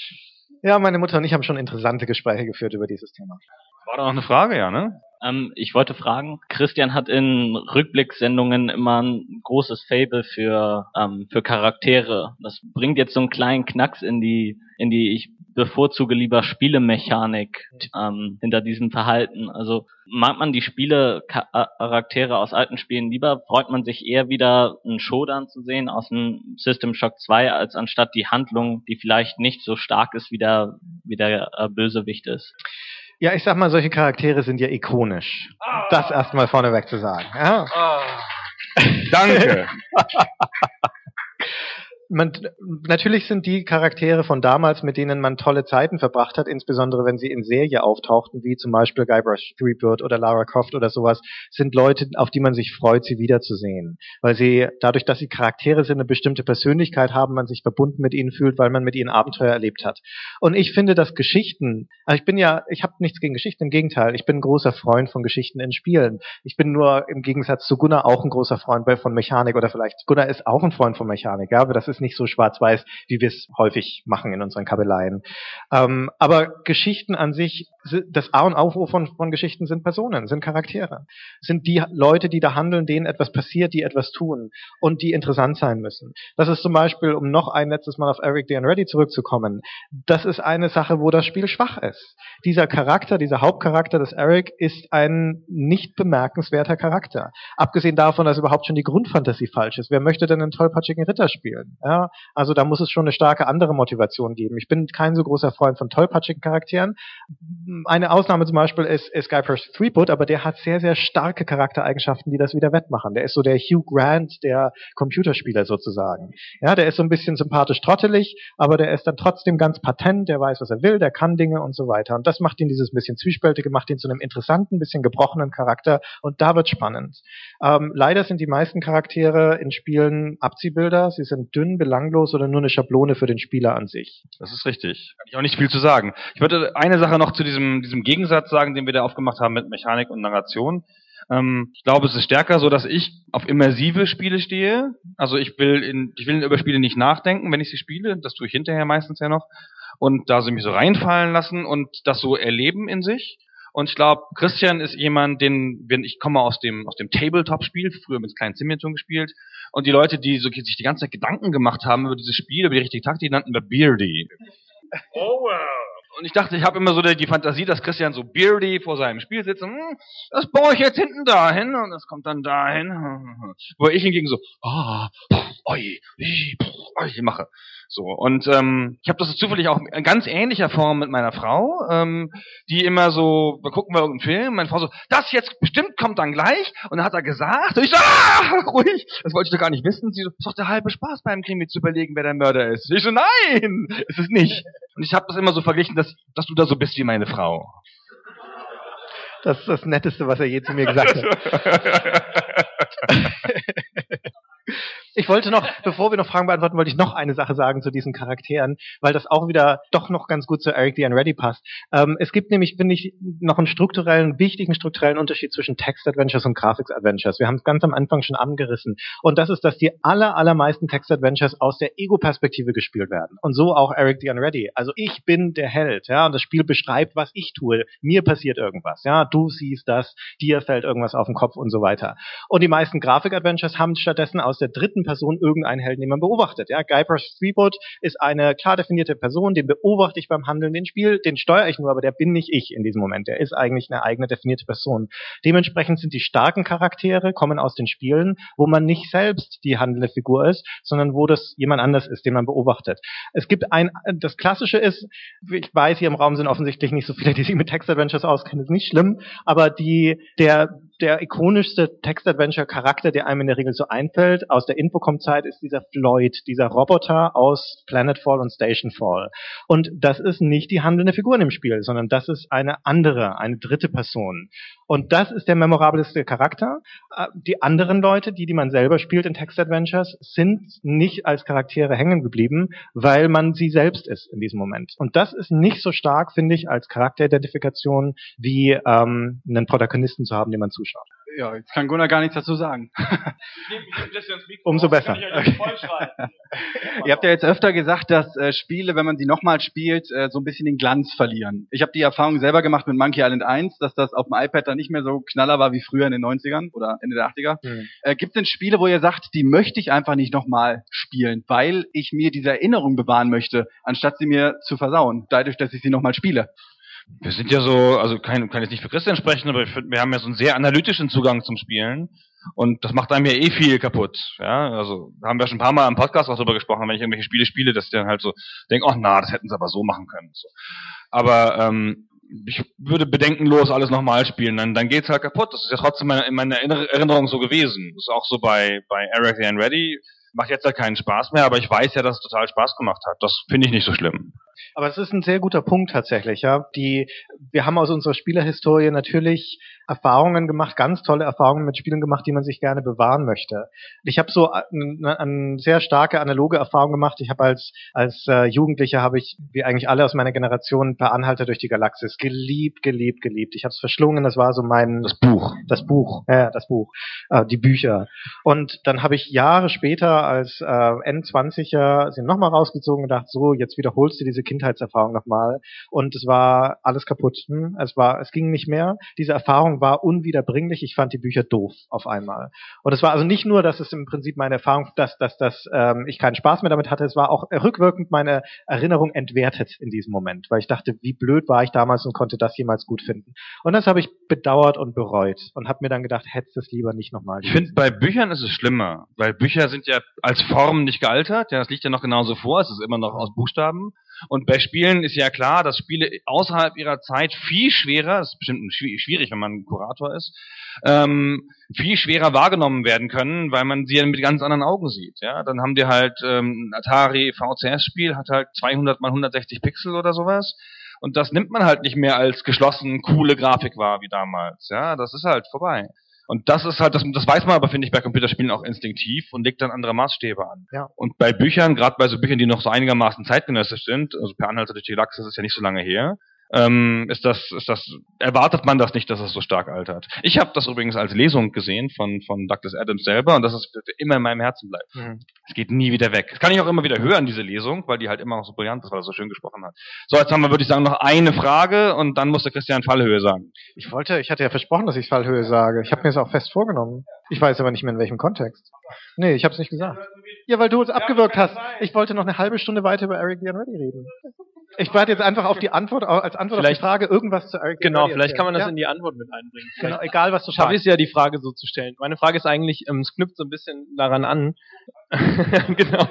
Ja, meine Mutter und ich haben schon interessante Gespräche geführt über dieses Thema. War doch noch eine Frage, ja, ne? Ähm, ich wollte fragen, Christian hat in Rückblicksendungen immer ein großes Fable für, ähm, für Charaktere. Das bringt jetzt so einen kleinen Knacks in die, in die ich bevorzuge lieber Spielemechanik ähm, hinter diesem Verhalten. Also mag man die Spiele-Charaktere aus alten Spielen lieber, freut man sich eher wieder einen Showdown zu sehen aus dem System Shock 2, als anstatt die Handlung, die vielleicht nicht so stark ist, wie der, wie der äh, Bösewicht ist. Ja, ich sag mal, solche Charaktere sind ja ikonisch. Das erstmal vorneweg zu sagen. Ja. Danke. man, natürlich sind die Charaktere von damals, mit denen man tolle Zeiten verbracht hat, insbesondere wenn sie in Serie auftauchten, wie zum Beispiel Guybrush Threepwood oder Lara Croft oder sowas, sind Leute, auf die man sich freut, sie wiederzusehen. Weil sie, dadurch, dass sie Charaktere sind, eine bestimmte Persönlichkeit haben, man sich verbunden mit ihnen fühlt, weil man mit ihnen Abenteuer erlebt hat. Und ich finde, dass Geschichten, also ich bin ja, ich habe nichts gegen Geschichten, im Gegenteil, ich bin ein großer Freund von Geschichten in Spielen. Ich bin nur im Gegensatz zu Gunnar auch ein großer Freund von Mechanik oder vielleicht Gunnar ist auch ein Freund von Mechanik, ja, aber das ist nicht so schwarz-weiß, wie wir es häufig machen in unseren Kabeleien. Ähm, aber Geschichten an sich, si- das A und O von, von Geschichten sind Personen, sind Charaktere, sind die Leute, die da handeln, denen etwas passiert, die etwas tun und die interessant sein müssen. Das ist zum Beispiel, um noch ein letztes Mal auf Eric the Unready zurückzukommen, das ist eine Sache, wo das Spiel schwach ist. Dieser Charakter, dieser Hauptcharakter des Eric ist ein nicht bemerkenswerter Charakter. Abgesehen davon, dass überhaupt schon die Grundfantasie falsch ist. Wer möchte denn einen tollpatschigen Ritter spielen? Ja, also da muss es schon eine starke andere Motivation geben. Ich bin kein so großer Freund von tollpatschigen Charakteren. Eine Ausnahme zum Beispiel ist, ist Guybrush Threepwood, aber der hat sehr, sehr starke Charaktereigenschaften, die das wieder wettmachen. Der ist so der Hugh Grant der Computerspieler sozusagen. Ja, der ist so ein bisschen sympathisch trottelig, aber der ist dann trotzdem ganz patent, der weiß, was er will, der kann Dinge und so weiter. Und das macht ihn dieses bisschen zwiespältige, macht ihn zu einem interessanten, bisschen gebrochenen Charakter und da wird spannend. Ähm, leider sind die meisten Charaktere in Spielen Abziehbilder, sie sind dünn, belanglos oder nur eine Schablone für den Spieler an sich. Das ist richtig. Kann ich auch nicht viel zu sagen. Ich würde eine Sache noch zu diesem, diesem Gegensatz sagen, den wir da aufgemacht haben mit Mechanik und Narration. Ähm, ich glaube, es ist stärker so, dass ich auf immersive Spiele stehe. Also ich will in, ich will über Spiele nicht nachdenken, wenn ich sie spiele. Das tue ich hinterher meistens ja noch. Und da sie mich so reinfallen lassen und das so erleben in sich. Und ich glaube, Christian ist jemand, den, wenn ich komme aus dem aus dem Tabletop-Spiel, früher mit kleinen Simulationen gespielt, und die Leute, die so sich die ganze Zeit Gedanken gemacht haben über dieses Spiel, über die richtige Taktik, nannten wir Beardy. Oh wow. Und ich dachte, ich habe immer so die, Fantasie, dass Christian so Beardy vor seinem Spiel sitzt und, hm, das baue ich jetzt hinten dahin und das kommt dann dahin. Wo ich hingegen so, ah, oh, oi, oi, oi, mache. So, und ähm, ich habe das zufällig auch in ganz ähnlicher Form mit meiner Frau, ähm, die immer so, wir gucken wir irgendeinen Film, meine Frau so, das jetzt bestimmt kommt dann gleich, und dann hat er gesagt, und ich so, ah, ruhig, das wollte ich doch gar nicht wissen, sie so, ist doch der halbe Spaß beim Krimi zu überlegen, wer der Mörder ist. Ich so, nein, ist es nicht. Und ich habe das immer so verglichen, dass, dass du da so bist wie meine Frau. Das ist das Netteste, was er je zu mir gesagt hat. Ich wollte noch, bevor wir noch Fragen beantworten, wollte ich noch eine Sache sagen zu diesen Charakteren, weil das auch wieder doch noch ganz gut zu Eric the Unready passt. Ähm, es gibt nämlich, finde ich, noch einen strukturellen, wichtigen strukturellen Unterschied zwischen Text-Adventures und Graphics-Adventures. Wir haben es ganz am Anfang schon angerissen. Und das ist, dass die aller, allermeisten Text-Adventures aus der Ego-Perspektive gespielt werden. Und so auch Eric the Unready. Also ich bin der Held, ja, und das Spiel beschreibt, was ich tue. Mir passiert irgendwas, ja, du siehst das, dir fällt irgendwas auf den Kopf und so weiter. Und die meisten Grafik-Adventures haben stattdessen aus der dritten dritten Person irgendeinen Helden, den man beobachtet. Ja, Guybrush Threepwood ist eine klar definierte Person, den beobachte ich beim Handeln, den Spiel, den steuere ich nur, aber der bin nicht ich in diesem Moment. Der ist eigentlich eine eigene definierte Person. Dementsprechend sind die starken Charaktere kommen aus den Spielen, wo man nicht selbst die handelnde Figur ist, sondern wo das jemand anders ist, den man beobachtet. Es gibt ein, das Klassische ist, ich weiß, hier im Raum sind offensichtlich nicht so viele, die sich mit Text-Adventures auskennen, ist nicht schlimm, aber die, der, der ikonischste Text-Adventure-Charakter, der einem in der Regel so einfällt, aus der Infocom-Zeit, ist dieser Floyd, dieser Roboter aus Planetfall und Stationfall. Und das ist nicht die handelnde Figur im Spiel, sondern das ist eine andere, eine dritte Person. Und das ist der memorabelste Charakter. Äh, Die anderen Leute, die, die man selber spielt in Text-Adventures, sind nicht als Charaktere hängen geblieben, weil man sie selbst ist in diesem Moment. Und das ist nicht so stark, finde ich, als Charakteridentifikation, wie ähm, einen Protagonisten zu haben, dem man zuschaut. Ja, jetzt kann Gunnar gar nichts dazu sagen. Umso besser. Ihr habt ja jetzt öfter gesagt, dass äh, Spiele, wenn man sie nochmal spielt, äh, so ein bisschen den Glanz verlieren. Ich habe die Erfahrung selber gemacht mit Monkey Island 1, dass das auf dem iPad dann nicht mehr so knaller war wie früher in den 90ern oder Ende der 80er. Hm. Äh, Gibt es denn Spiele, wo ihr sagt, die möchte ich einfach nicht nochmal spielen, weil ich mir diese Erinnerung bewahren möchte, anstatt sie mir zu versauen, dadurch, dass ich sie nochmal spiele? Wir sind ja so, also kann, kann jetzt nicht für Christian sprechen, aber ich find, wir haben ja so einen sehr analytischen Zugang zum Spielen. Und das macht einem ja eh viel kaputt. Ja, also haben wir schon ein paar Mal im Podcast auch drüber gesprochen, wenn ich irgendwelche Spiele spiele, dass ich dann halt so denke, ach na, das hätten sie aber so machen können. So. Aber ähm, ich würde bedenkenlos alles nochmal spielen, dann, dann geht's halt kaputt. Das ist ja trotzdem meine, in meiner Erinner- Erinnerung so gewesen. Das ist auch so bei, bei Eric and Ready. Macht jetzt halt keinen Spaß mehr, aber ich weiß ja, dass es total Spaß gemacht hat. Das finde ich nicht so schlimm. Aber es ist ein sehr guter Punkt tatsächlich, ja. Die, wir haben aus unserer Spielerhistorie natürlich Erfahrungen gemacht, ganz tolle Erfahrungen mit Spielen gemacht, die man sich gerne bewahren möchte. Ich habe so eine, eine sehr starke analoge Erfahrung gemacht. Ich habe als als äh, Jugendlicher habe ich, wie eigentlich alle aus meiner Generation, per Anhalter durch die Galaxis geliebt, geliebt, geliebt. Ich habe es verschlungen. Das war so mein Das Buch. das Buch, ja, das Buch, äh, die Bücher. Und dann habe ich Jahre später als äh, N20er sie nochmal rausgezogen und gedacht, so, jetzt wiederholst du diese Kindheitserfahrung nochmal. Und es war alles kaputt. Hm? Es war, es ging nicht mehr. Diese Erfahrung war unwiederbringlich. Ich fand die Bücher doof auf einmal. Und es war also nicht nur, dass es im Prinzip meine Erfahrung, dass, dass, dass ähm, ich keinen Spaß mehr damit hatte, es war auch rückwirkend meine Erinnerung entwertet in diesem Moment, weil ich dachte, wie blöd war ich damals und konnte das jemals gut finden. Und das habe ich bedauert und bereut und habe mir dann gedacht, hättest es lieber nicht nochmal. Ich finde, bei Büchern ist es schlimmer, weil Bücher sind ja als Form nicht gealtert. Ja, das liegt ja noch genauso vor. Es ist immer noch aus Buchstaben. Und bei Spielen ist ja klar, dass Spiele außerhalb ihrer Zeit viel schwerer, das ist bestimmt schwi- schwierig, wenn man Kurator ist, ähm, viel schwerer wahrgenommen werden können, weil man sie ja mit ganz anderen Augen sieht. Ja, dann haben die halt ähm, Atari VCS-Spiel hat halt 200 mal 160 Pixel oder sowas. Und das nimmt man halt nicht mehr als geschlossen coole Grafik wahr wie damals. Ja, das ist halt vorbei. Und das ist halt, das, das weiß man aber, finde ich, bei Computerspielen auch instinktiv und legt dann andere Maßstäbe an. Ja. Und bei Büchern, gerade bei so Büchern, die noch so einigermaßen zeitgenössisch sind, also per Anhalter durch die Galaxis ist ja nicht so lange her, ähm, ist das, ist das, erwartet man das nicht, dass es so stark altert. Ich habe das übrigens als Lesung gesehen von, von Douglas Adams selber und das ist wird immer in meinem Herzen bleibt. Mhm. Es geht nie wieder weg. Das kann ich auch immer wieder hören, diese Lesung, weil die halt immer noch so brillant ist, weil er so schön gesprochen hat. So, jetzt haben wir, würde ich sagen, noch eine Frage und dann muss der Christian Fallhöhe sagen. Ich wollte, ich hatte ja versprochen, dass ich Fallhöhe sage. Ich habe mir das auch fest vorgenommen. Ich weiß aber nicht mehr in welchem Kontext. Nee, ich habe es nicht gesagt. Ja, weil du uns abgewürgt hast. Ich wollte noch eine halbe Stunde weiter über Eric the Unready reden. Ich warte jetzt einfach auf die Antwort, als Antwort auf Vielleicht- die Frage irgendwas zu Eric Genau, vielleicht kann man das erzählen. in die Antwort mit einbringen. ja? Genau, egal was du sagst. es ja, die Frage so zu stellen. Meine Frage ist eigentlich, ähm, es knüpft so ein bisschen daran an. genau.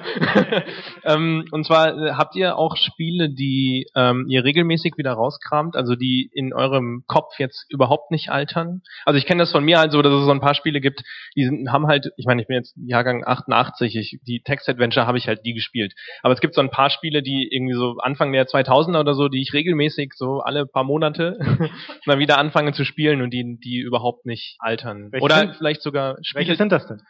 ähm, und zwar äh, habt ihr auch Spiele, die ähm, ihr regelmäßig wieder rauskramt, also die in eurem Kopf jetzt überhaupt nicht altern? Also ich kenne das von mir halt so, dass es so ein paar Spiele gibt, die sind, haben halt, ich meine, ich bin jetzt Jahrgang 88, ich, die Text-Adventure habe ich halt nie gespielt. Aber es gibt so ein paar Spiele, die irgendwie so Anfang der 2000er oder so, die ich regelmäßig so alle paar Monate mal wieder anfange zu spielen und die, die überhaupt nicht altern. Welche oder sind- vielleicht sogar Welche Spiele, sind das denn?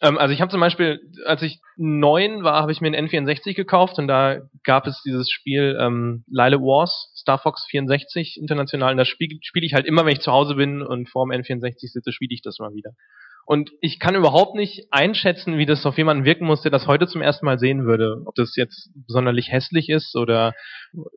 Ähm, also ich habe zum Beispiel, als ich neun war, habe ich mir einen N64 gekauft und da gab es dieses Spiel ähm, Lyle Wars, Star Fox 64 international. Und das spiele spiel ich halt immer, wenn ich zu Hause bin und vor dem N64 sitze, spiele ich das mal wieder. Und ich kann überhaupt nicht einschätzen, wie das auf jemanden wirken muss, der das heute zum ersten Mal sehen würde. Ob das jetzt sonderlich hässlich ist oder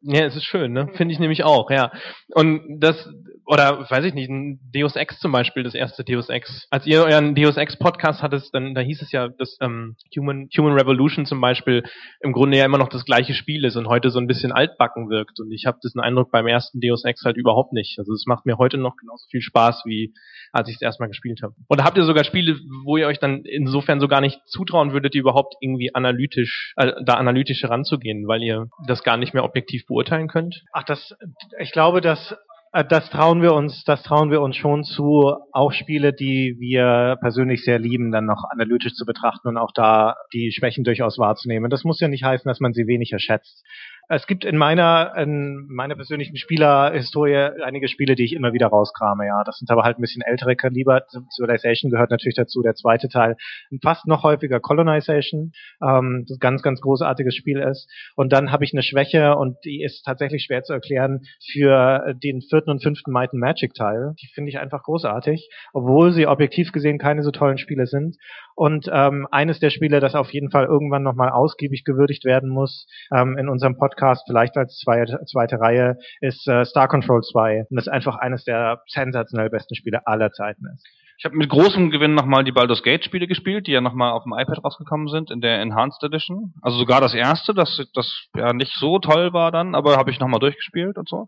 ja, es ist schön, ne? Finde ich nämlich auch, ja. Und das oder weiß ich nicht, ein Deus Ex zum Beispiel, das erste Deus Ex. Als ihr euren Deus Ex Podcast hattet, dann da hieß es ja, dass ähm, Human Human Revolution zum Beispiel im Grunde ja immer noch das gleiche Spiel ist und heute so ein bisschen altbacken wirkt. Und ich habe diesen Eindruck beim ersten Deus Ex halt überhaupt nicht. Also es macht mir heute noch genauso viel Spaß wie als ich es erstmal gespielt habe. Oder habt ihr sogar Spiele, wo ihr euch dann insofern so gar nicht zutrauen würdet, die überhaupt irgendwie analytisch, äh, da analytisch heranzugehen, weil ihr das gar nicht mehr objektiv beurteilen könnt? Ach, das, ich glaube, dass äh, das trauen wir uns, das trauen wir uns schon zu, auch Spiele, die wir persönlich sehr lieben, dann noch analytisch zu betrachten und auch da die Schwächen durchaus wahrzunehmen. Das muss ja nicht heißen, dass man sie weniger schätzt. Es gibt in meiner, in meiner persönlichen Spielerhistorie einige Spiele, die ich immer wieder rauskrame, ja. Das sind aber halt ein bisschen ältere Kaliber. Civilization gehört natürlich dazu, der zweite Teil. Fast noch häufiger Colonization, ähm, das ganz, ganz großartiges Spiel ist. Und dann habe ich eine Schwäche und die ist tatsächlich schwer zu erklären für den vierten und fünften Might and Magic Teil. Die finde ich einfach großartig, obwohl sie objektiv gesehen keine so tollen Spiele sind. Und ähm, eines der Spiele, das auf jeden Fall irgendwann nochmal ausgiebig gewürdigt werden muss ähm, in unserem Podcast, vielleicht als zweite, zweite Reihe, ist äh, Star Control 2. Und das einfach eines der sensationell besten Spiele aller Zeiten ist. Ich habe mit großem Gewinn nochmal die Baldur's Gate Spiele gespielt, die ja nochmal auf dem iPad rausgekommen sind in der Enhanced Edition. Also sogar das erste, das das ja nicht so toll war dann, aber habe ich nochmal durchgespielt und so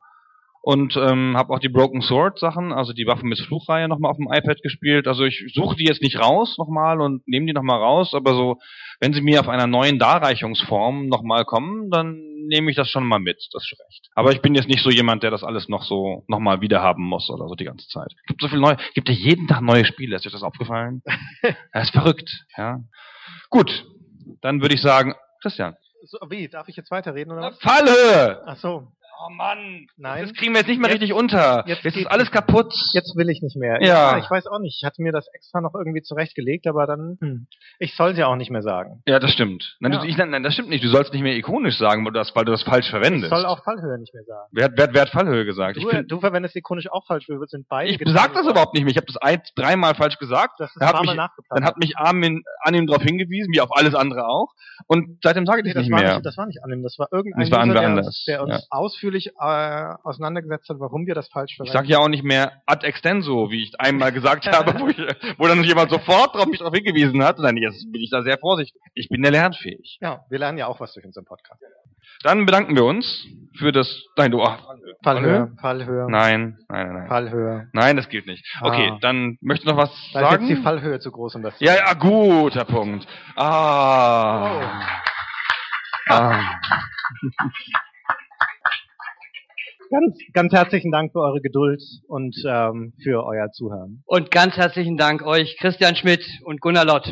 und ähm, habe auch die Broken Sword Sachen, also die Waffen mit Fluchreihe nochmal auf dem iPad gespielt. Also ich suche die jetzt nicht raus nochmal und nehme die nochmal raus, aber so, wenn sie mir auf einer neuen Darreichungsform nochmal kommen, dann nehme ich das schon mal mit, das ist recht. Aber ich bin jetzt nicht so jemand, der das alles noch so nochmal wiederhaben muss oder so die ganze Zeit. Es gibt so viel neu, gibt ja jeden Tag neue Spiele, ist euch das aufgefallen? das ist verrückt, ja. Gut, dann würde ich sagen, Christian. So, wie, darf ich jetzt weiterreden oder was? Falle! Ach so. Oh Mann, Nein. das kriegen wir jetzt nicht mehr Jetzt- richtig unter. jetzt Jetzt, ist alles kaputt. Jetzt will ich nicht mehr. Ja. ich weiß auch nicht. Ich hatte mir das extra noch irgendwie zurechtgelegt, aber dann, hm. ich soll es ja auch nicht mehr sagen. Ja, das stimmt. Nein, Ja. du, ich, nein, das stimmt nicht. Du sollst nicht mehr ikonisch sagen, weil du das, weil du das falsch Ich verwendest. soll auch Fallhöhe nicht mehr sagen. wer, hat- wer, wer hat Fallhöhe gesagt? Du, ich bin, du verwendest ikonisch auch falsch. Wir sind beide. ich sag das überhaupt nicht mehr. Ich habe das ein, dreimal falsch gesagt. Das ist Er hat mich-. Dann hat mich Armin, Armin darauf hingewiesen, wie auf alles andere auch. Und seitdem sage ich Nee, das nicht war mehr. nicht, das war nicht annehmen, das war irgendein Das war User, der, anders, der uns ja. Ausführlich äh, auseinandergesetzt hat, warum wir das falsch Ich verwenden. sage ja auch nicht mehr ad extenso, wie ich einmal gesagt habe, wo, ich, wo dann jemand sofort drauf, mich darauf hingewiesen hat. Nein, jetzt bin ich da sehr vorsichtig. Ich bin ja lernfähig. ja, wir lernen ja auch was durch unseren Podcast. Dann bedanken wir uns für das. Nein, du. Ach, Fallhöhe, Fallhöhe, Nein, nein, nein, nein. Fallhöhe. Nein, das gilt nicht. Okay, Ah. dann möchtest du noch was Da ist sagen? jetzt die Fallhöhe zu groß, um das zu ja, ja, guter Punkt. Ah. ah. Ganz, ganz herzlichen Dank für eure Geduld und ähm, für euer Zuhören. Und ganz herzlichen Dank euch, Christian Schmidt und Gunnar Lott.